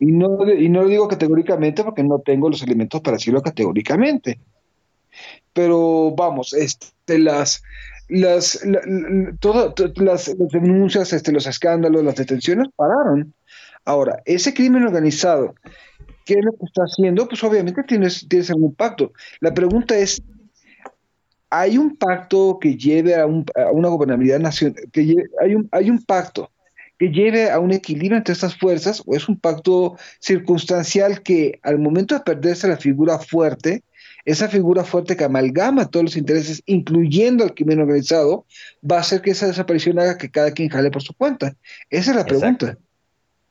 Y no, y no lo digo categóricamente porque no tengo los elementos para decirlo categóricamente. Pero vamos, este, las, las, la- la- toda- to- las, denuncias, este, los escándalos, las detenciones pararon. Ahora, ese crimen organizado, ¿qué es lo que está haciendo? Pues obviamente tienes, tienes algún pacto. La pregunta es, ¿hay un pacto que lleve a, un- a una gobernabilidad nacional? Que lle- hay, un, ¿Hay un pacto que lleve a un equilibrio entre estas fuerzas o es un pacto circunstancial que al momento de perderse la figura fuerte, esa figura fuerte que amalgama todos los intereses, incluyendo al crimen organizado, va a hacer que esa desaparición haga que cada quien jale por su cuenta? Esa es la pregunta.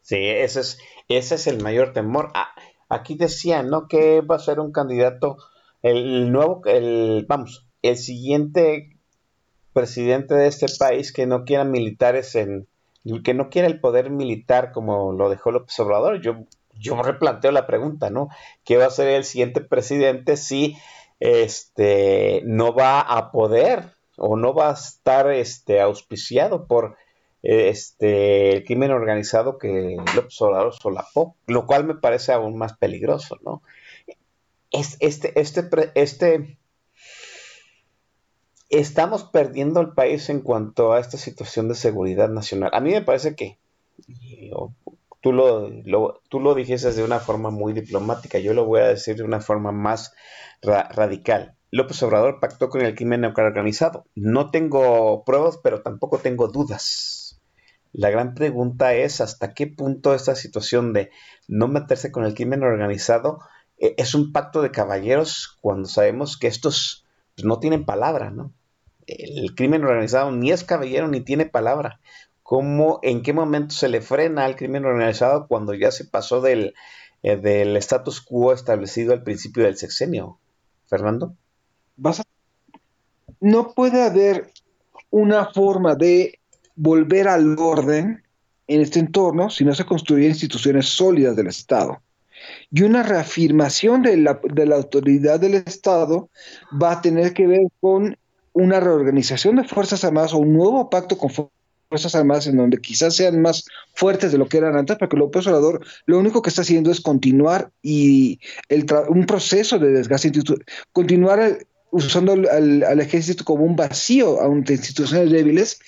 Sí, ese es, ese es el mayor temor. Ah, aquí decían, ¿no? Que va a ser un candidato, el nuevo, el, vamos, el siguiente presidente de este país que no quiera militares en, que no quiera el poder militar como lo dejó López Obrador. Yo, yo replanteo la pregunta, ¿no? ¿Qué va a ser el siguiente presidente si este no va a poder o no va a estar este auspiciado por este el crimen organizado que López Obrador solapó, lo cual me parece aún más peligroso, ¿no? Es, este, este, este, estamos perdiendo el país en cuanto a esta situación de seguridad nacional. A mí me parece que tú lo, tú lo dijiste de una forma muy diplomática, yo lo voy a decir de una forma más ra- radical. López Obrador pactó con el crimen organizado. No tengo pruebas, pero tampoco tengo dudas. La gran pregunta es hasta qué punto esta situación de no meterse con el crimen organizado eh, es un pacto de caballeros cuando sabemos que estos pues, no tienen palabra, ¿no? El crimen organizado ni es caballero ni tiene palabra. ¿Cómo, en qué momento se le frena al crimen organizado cuando ya se pasó del, eh, del status quo establecido al principio del sexenio? Fernando. No puede haber una forma de volver al orden en este entorno si no se construyen instituciones sólidas del Estado. Y una reafirmación de la, de la autoridad del Estado va a tener que ver con una reorganización de Fuerzas Armadas o un nuevo pacto con fu- Fuerzas Armadas en donde quizás sean más fuertes de lo que eran antes, porque López Obrador lo único que está haciendo es continuar y el un proceso de desgaste institu- continuar usando al- al ejército como un vacío ante instituciones débiles.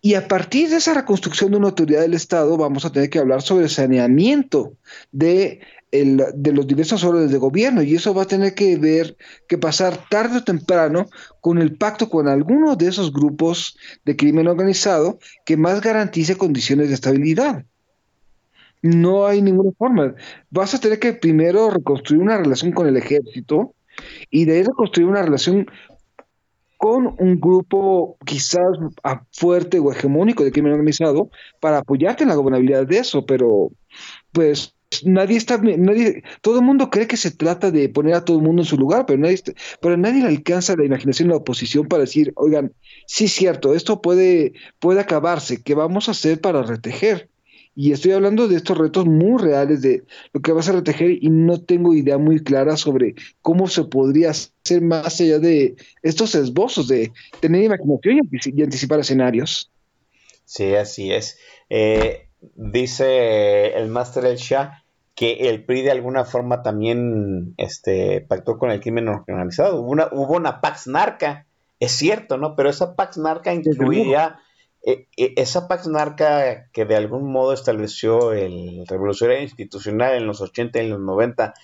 Y a partir de esa reconstrucción de una autoridad del Estado, vamos a tener que hablar sobre el saneamiento de, el- de los diversos órdenes de gobierno. Y eso va a tener que ver, que pasar tarde o temprano con el pacto con algunos de esos grupos de crimen organizado que más garantice condiciones de estabilidad. No hay ninguna forma. Vas a tener que primero reconstruir una relación con el ejército y de ahí reconstruir una relación con un grupo quizás fuerte o hegemónico de crimen organizado para apoyarte en la gobernabilidad de eso, pero pues nadie está, nadie, todo el mundo cree que se trata de poner a todo el mundo en su lugar, pero nadie, pero a nadie le alcanza la imaginación y la oposición para decir, oigan, sí es cierto, esto puede, puede acabarse, ¿qué vamos a hacer para retejer? Y estoy hablando de estos retos muy reales de lo que vas a retejer y no tengo idea muy clara sobre cómo se podría hacer más allá de estos esbozos de tener imaginación y, antici- y anticipar escenarios. Sí, así es. Eh, dice el Master El Shah que el PRI de alguna forma también este, pactó con el crimen organizado. Hubo una, hubo una Pax Narca, es cierto, ¿no? Pero esa Pax Narca incluía, eh, eh, esa Pax Narca que de algún modo estableció el revolucionario institucional en los 80 y en los 90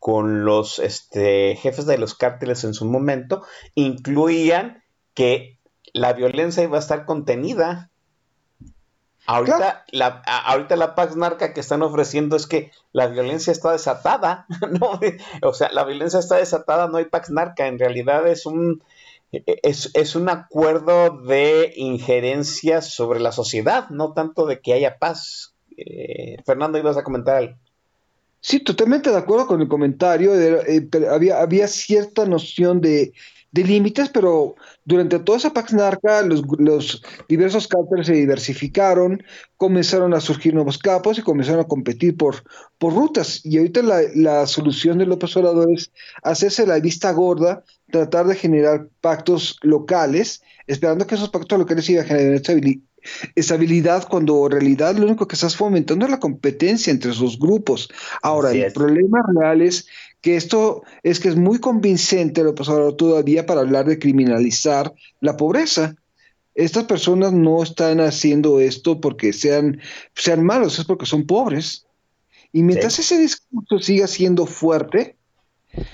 con los este, jefes de los cárteles en su momento, incluían que la violencia iba a estar contenida. Ahorita, la, a- ahorita la Pax Narca que están ofreciendo es que la violencia está desatada, ¿no? O sea, la violencia está desatada, no hay Pax Narca, en realidad es un, es, es un acuerdo de injerencia sobre la sociedad, no tanto de que haya paz. Eh, Fernando, ibas a comentar algo. Sí, totalmente de acuerdo con el comentario. Eh, pero había, había cierta noción de, de límites, pero durante toda esa Pax Narca, los, los diversos cárteles se diversificaron, comenzaron a surgir nuevos capos y comenzaron a competir por, por rutas. Y ahorita la, la solución de López Obrador es hacerse la vista gorda, tratar de generar pactos locales, esperando que esos pactos locales sigan generando estabili- estabilidad cuando en realidad lo único que estás fomentando es la competencia entre esos grupos. Ahora, el problema real es que esto es que es muy convincente lo pasado todavía para hablar de criminalizar la pobreza. Estas personas no están haciendo esto porque sean, sean malos, es porque son pobres. Y mientras Sí. ese discurso siga siendo fuerte,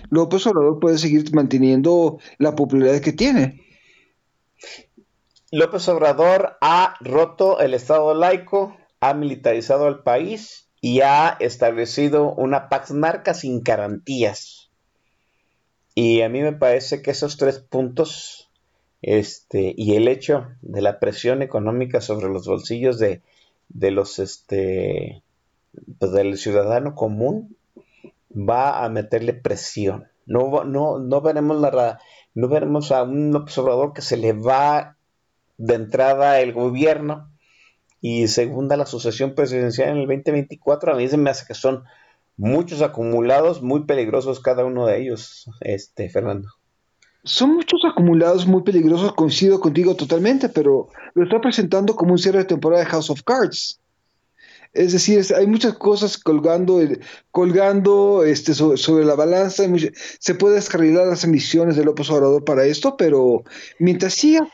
López Obrador puede seguir manteniendo la popularidad que tiene. López Obrador ha roto el Estado laico, ha militarizado al país y ha establecido una Pax Narca sin garantías. Y a mí me parece que esos tres puntos, este, y el hecho de la presión económica sobre los bolsillos de, de los, este, pues, del ciudadano común, va a meterle presión. No, no, no veremos la, no veremos a un Obrador que se le va de entrada el gobierno y segunda la sucesión presidencial en el 2024. A mí se me hace que son muchos acumulados, muy peligrosos cada uno de ellos, este Fernando. Son muchos acumulados muy peligrosos, coincido contigo totalmente, pero lo está presentando como un cierre de temporada de House of Cards. Es decir, hay muchas cosas colgando, el- colgando este, so- sobre, la balanza. se puede descarrilar las ambiciones de López Obrador para esto, pero mientras siga,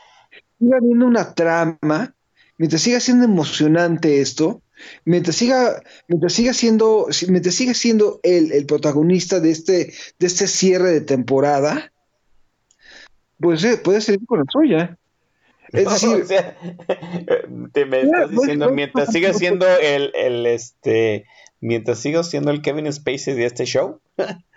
siga habiendo una trama, mientras siga siendo emocionante esto, mientras siga, mientras siga siendo, si- mientras siga siendo él el protagonista de este, de este cierre de temporada, pues eh, puede seguir con la suya. Es decir, O sea, te me estás diciendo mientras siga siendo el, el este mientras siga siendo el Kevin Spacey de este show.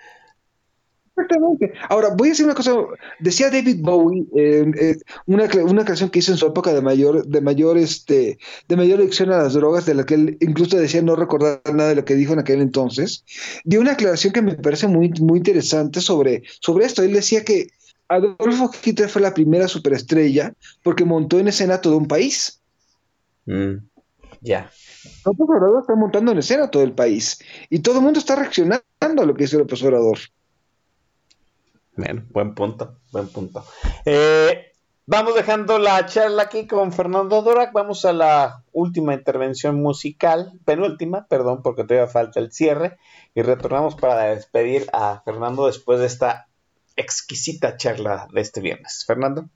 Exactamente. Ahora, voy a decir una cosa. Decía David Bowie, eh, eh, una, una canción que hizo en su época de mayor, de mayor, este, de mayor adicción a las drogas, de la que él incluso decía no recordar nada de lo que dijo en aquel entonces, dio una aclaración que me parece muy, muy interesante sobre, sobre esto. Él decía que Adolfo Hitler fue la primera superestrella porque montó en escena todo un país. Mm, ya. López Obrador está montando en escena todo el país y todo el mundo está reaccionando a lo que dice López Obrador. Bueno, buen punto, buen punto. Eh, vamos dejando la charla aquí con Fernando Dorak. Vamos a la última intervención musical, penúltima, perdón, porque todavía falta el cierre. Y retornamos para despedir a Fernando después de esta exquisita charla de este viernes. Fernando.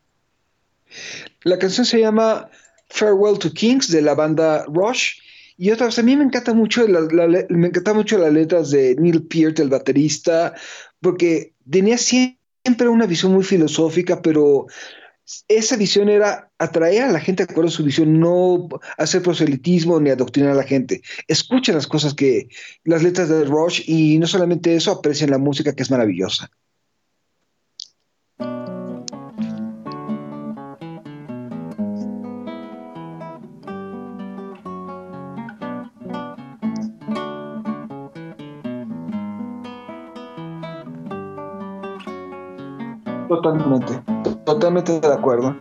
La canción se llama Farewell to Kings de la banda Rush. Y otra vez, a mí me encanta mucho, la- me encanta mucho las letras de Neil Peart, el baterista, porque tenía siempre una visión muy filosófica, pero esa visión era atraer a la gente de acuerdo a su visión, no hacer proselitismo ni adoctrinar a la gente. Escuchen las cosas que, las letras de Rush y no solamente eso, aprecien la música que es maravillosa. Totalmente, totalmente de acuerdo.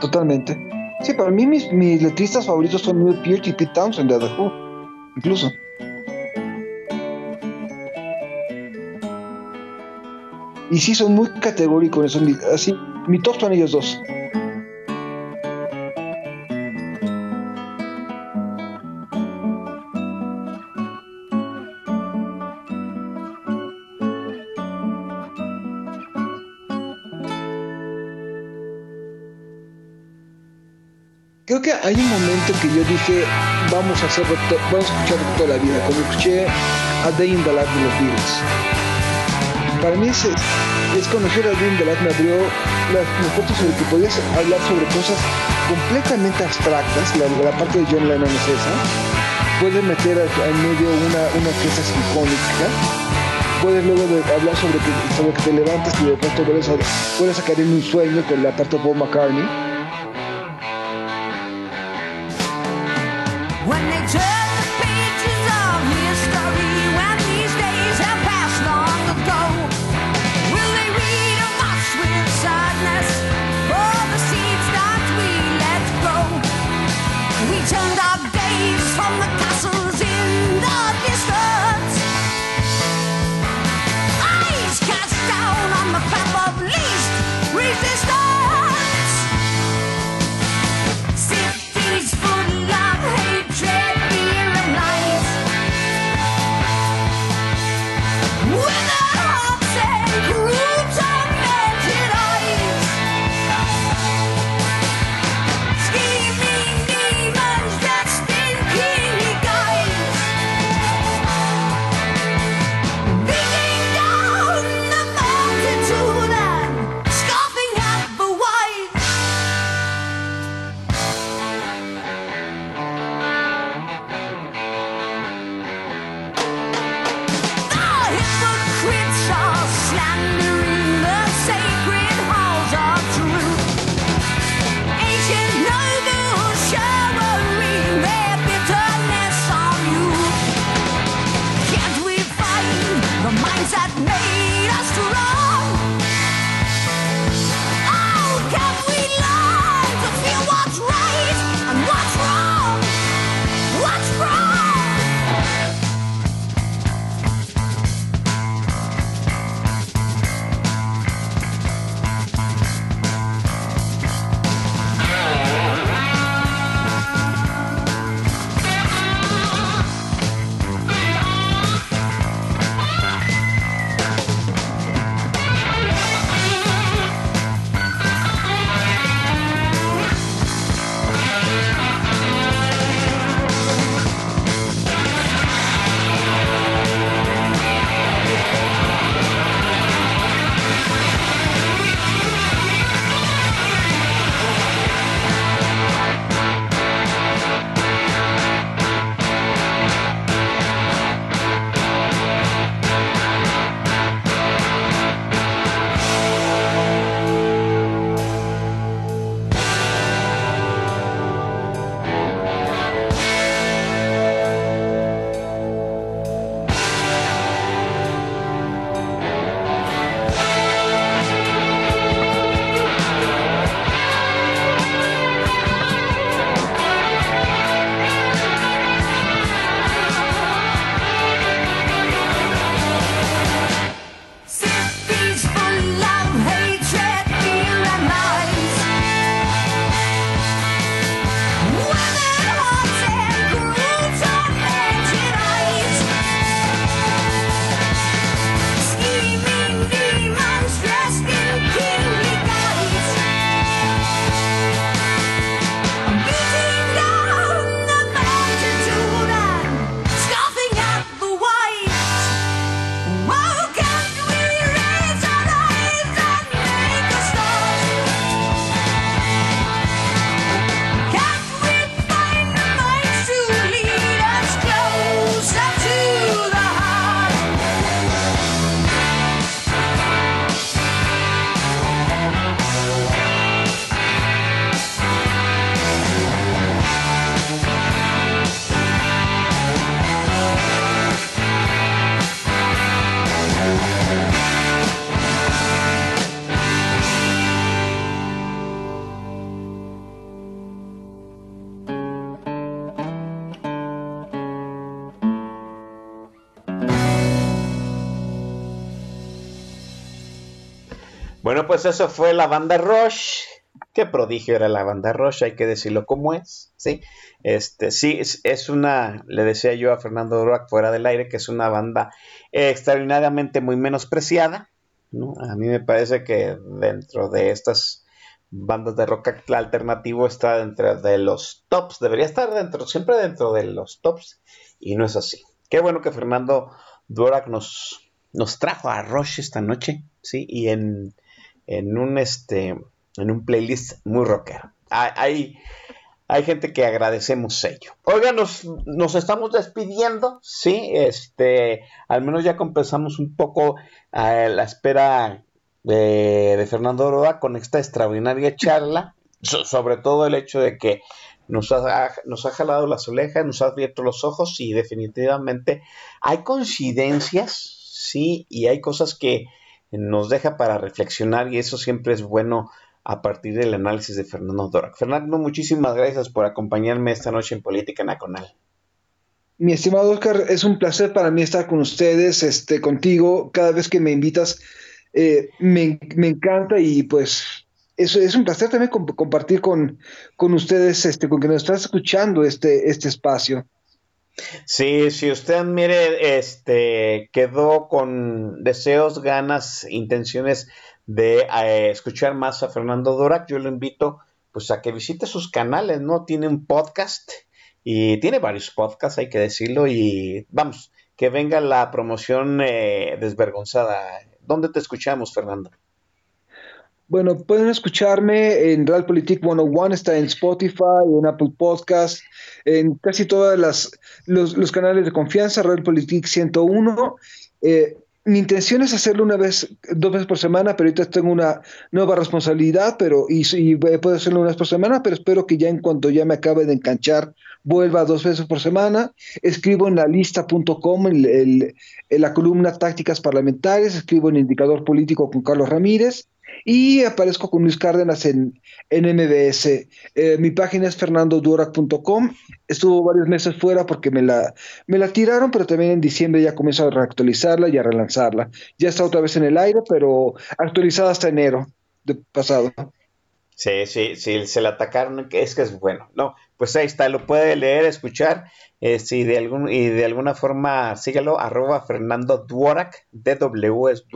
Totalmente. Sí, para mí mis, letristas favoritos son Neil Peart y Pete Townsend de The Who, incluso. Y sí, son muy categóricos, así, mi top son ellos dos. Creo que hay un momento que yo dije, vamos a hacerlo, vamos a escucharlo toda la vida, cuando escuché A Day in de los Beatles. Para mí es, es conocer a the Life me abrió las, puertas sobre que podías hablar sobre cosas completamente abstractas, la, parte de John Lennon es esa. Puedes meter en medio una, una orquesta sinfónica, puedes luego hablar sobre que, sobre que te levantas y de pronto vuelves a, en un sueño con la parte de Paul McCartney. Pues eso fue la banda Rush. Qué prodigio era la banda Rush, hay que decirlo como es, ¿sí? Este, sí, es, una, le decía yo a Fernando Durak fuera del aire, que es una banda extraordinariamente muy menospreciada, ¿no? A mí me parece que dentro de estas bandas de rock alternativo está dentro de los tops, debería estar dentro, siempre dentro de los tops, y no es así. Qué bueno que Fernando Durak nos, nos trajo a Rush esta noche, ¿sí? Y en, en un este en un playlist muy rockero. Hay, hay, gente que agradecemos ello. Oiga, nos, nos, estamos despidiendo, sí, este, al menos ya compensamos un poco a la espera de, de Fernando Oroa con esta extraordinaria charla, so, sobre todo el hecho de que nos ha, nos ha jalado las orejas, nos ha abierto los ojos y definitivamente hay coincidencias, sí, y hay cosas que nos deja para reflexionar y eso siempre es bueno a partir del análisis de Fernando Dorak. Fernando, muchísimas gracias por acompañarme esta noche en Política Nacional. Mi estimado Oscar, es un placer para mí estar con ustedes, este, contigo. Cada vez que me invitas, eh, me, me, encanta y pues es, es un placer también comp compartir con, con ustedes, este, con que nos estás escuchando este, este espacio. Sí, si usted mire, este quedó con deseos, ganas, intenciones de eh, escuchar más a Fernando Dorak, yo lo invito pues a que visite sus canales, ¿no? Tiene un podcast y tiene varios podcasts, hay que decirlo, y vamos, que venga la promoción eh, desvergonzada. ¿Dónde te escuchamos, Fernando? Bueno, pueden escucharme en Realpolitik 101, está en Spotify, en Apple Podcast, en casi todos los, los, canales de confianza, Realpolitik 101. Eh, mi intención es hacerlo una vez, dos veces por semana, pero ahorita tengo una nueva responsabilidad, pero y, y puedo hacerlo una vez por semana, pero espero que ya en cuanto ya me acabe de enganchar, vuelva dos veces por semana. Escribo en la lista.com, en, la columna Tácticas Parlamentarias, escribo en Indicador Político con Carlos Ramírez y aparezco con Luis Cárdenas en, en MBS. Eh, mi página es fernandodura.com. Estuvo varios meses fuera porque me la, me la tiraron, pero también en diciembre ya comienzo a reactualizarla y a relanzarla. Ya está otra vez en el aire, pero actualizada hasta enero de pasado. Sí, sí, sí, se la atacaron, es que es bueno. No, pues ahí está, lo puede leer, escuchar, eh, si de algún, y de alguna forma síguelo, arroba Fernando Duorak, DW es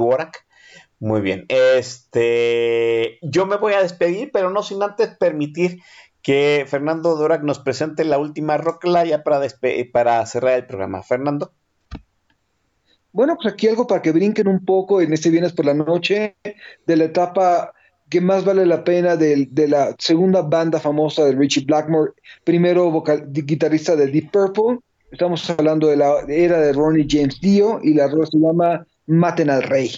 muy bien. Este, yo me voy a despedir, pero no sin antes permitir que Fernando Dorak nos presente la última rocla ya para, para cerrar el programa. Fernando. Bueno, pues aquí algo para que brinquen un poco en este viernes por la noche de la etapa que más vale la pena de, de la segunda banda famosa de Richie Blackmore, primero vocal, guitarrista de Deep Purple. Estamos hablando de la era de Ronnie James Dio y la rola se llama Maten al Rey.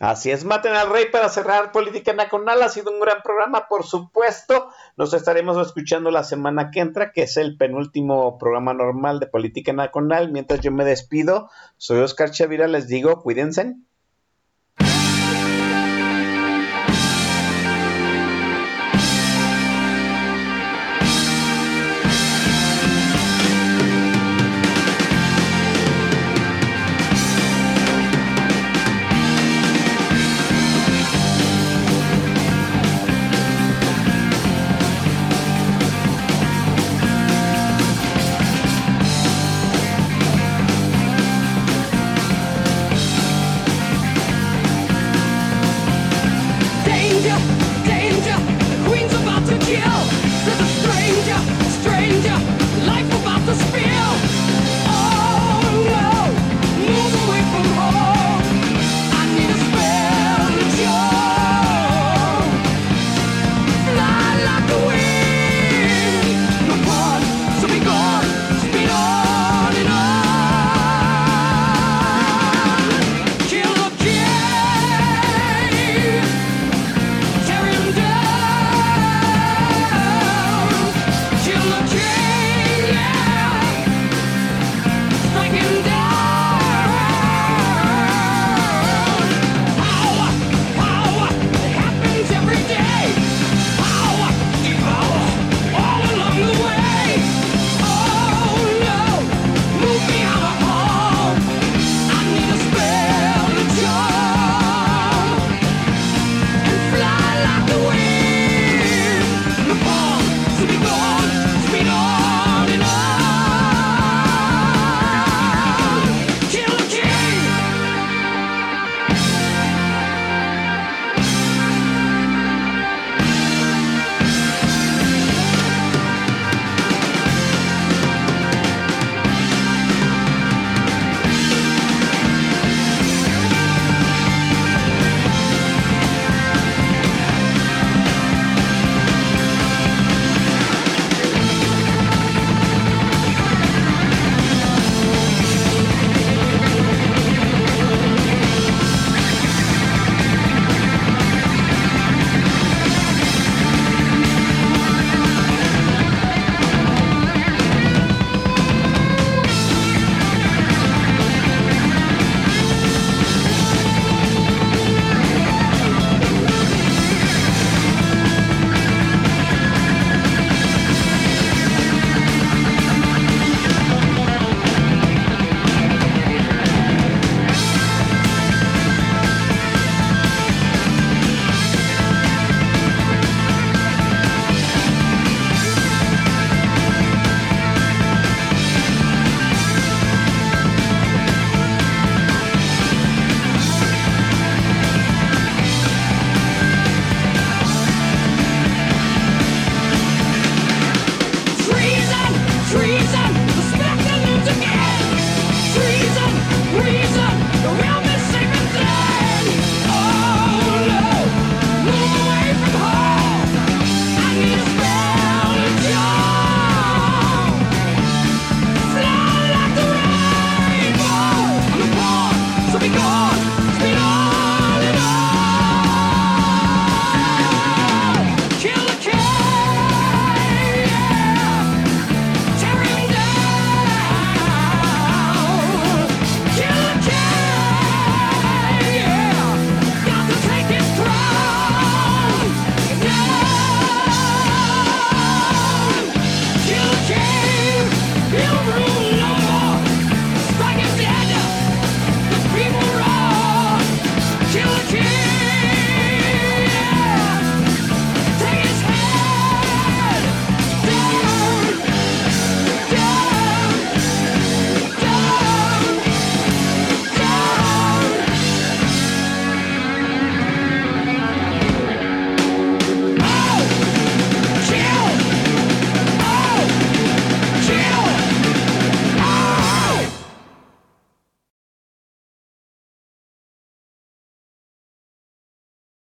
Así es, maten al rey para cerrar Política Nacional. Ha sido un gran programa, por supuesto. Nos estaremos escuchando la semana que entra, que es el penúltimo programa normal de Política Nacional. Mientras yo me despido, soy Oscar Chavira, les digo, cuídense.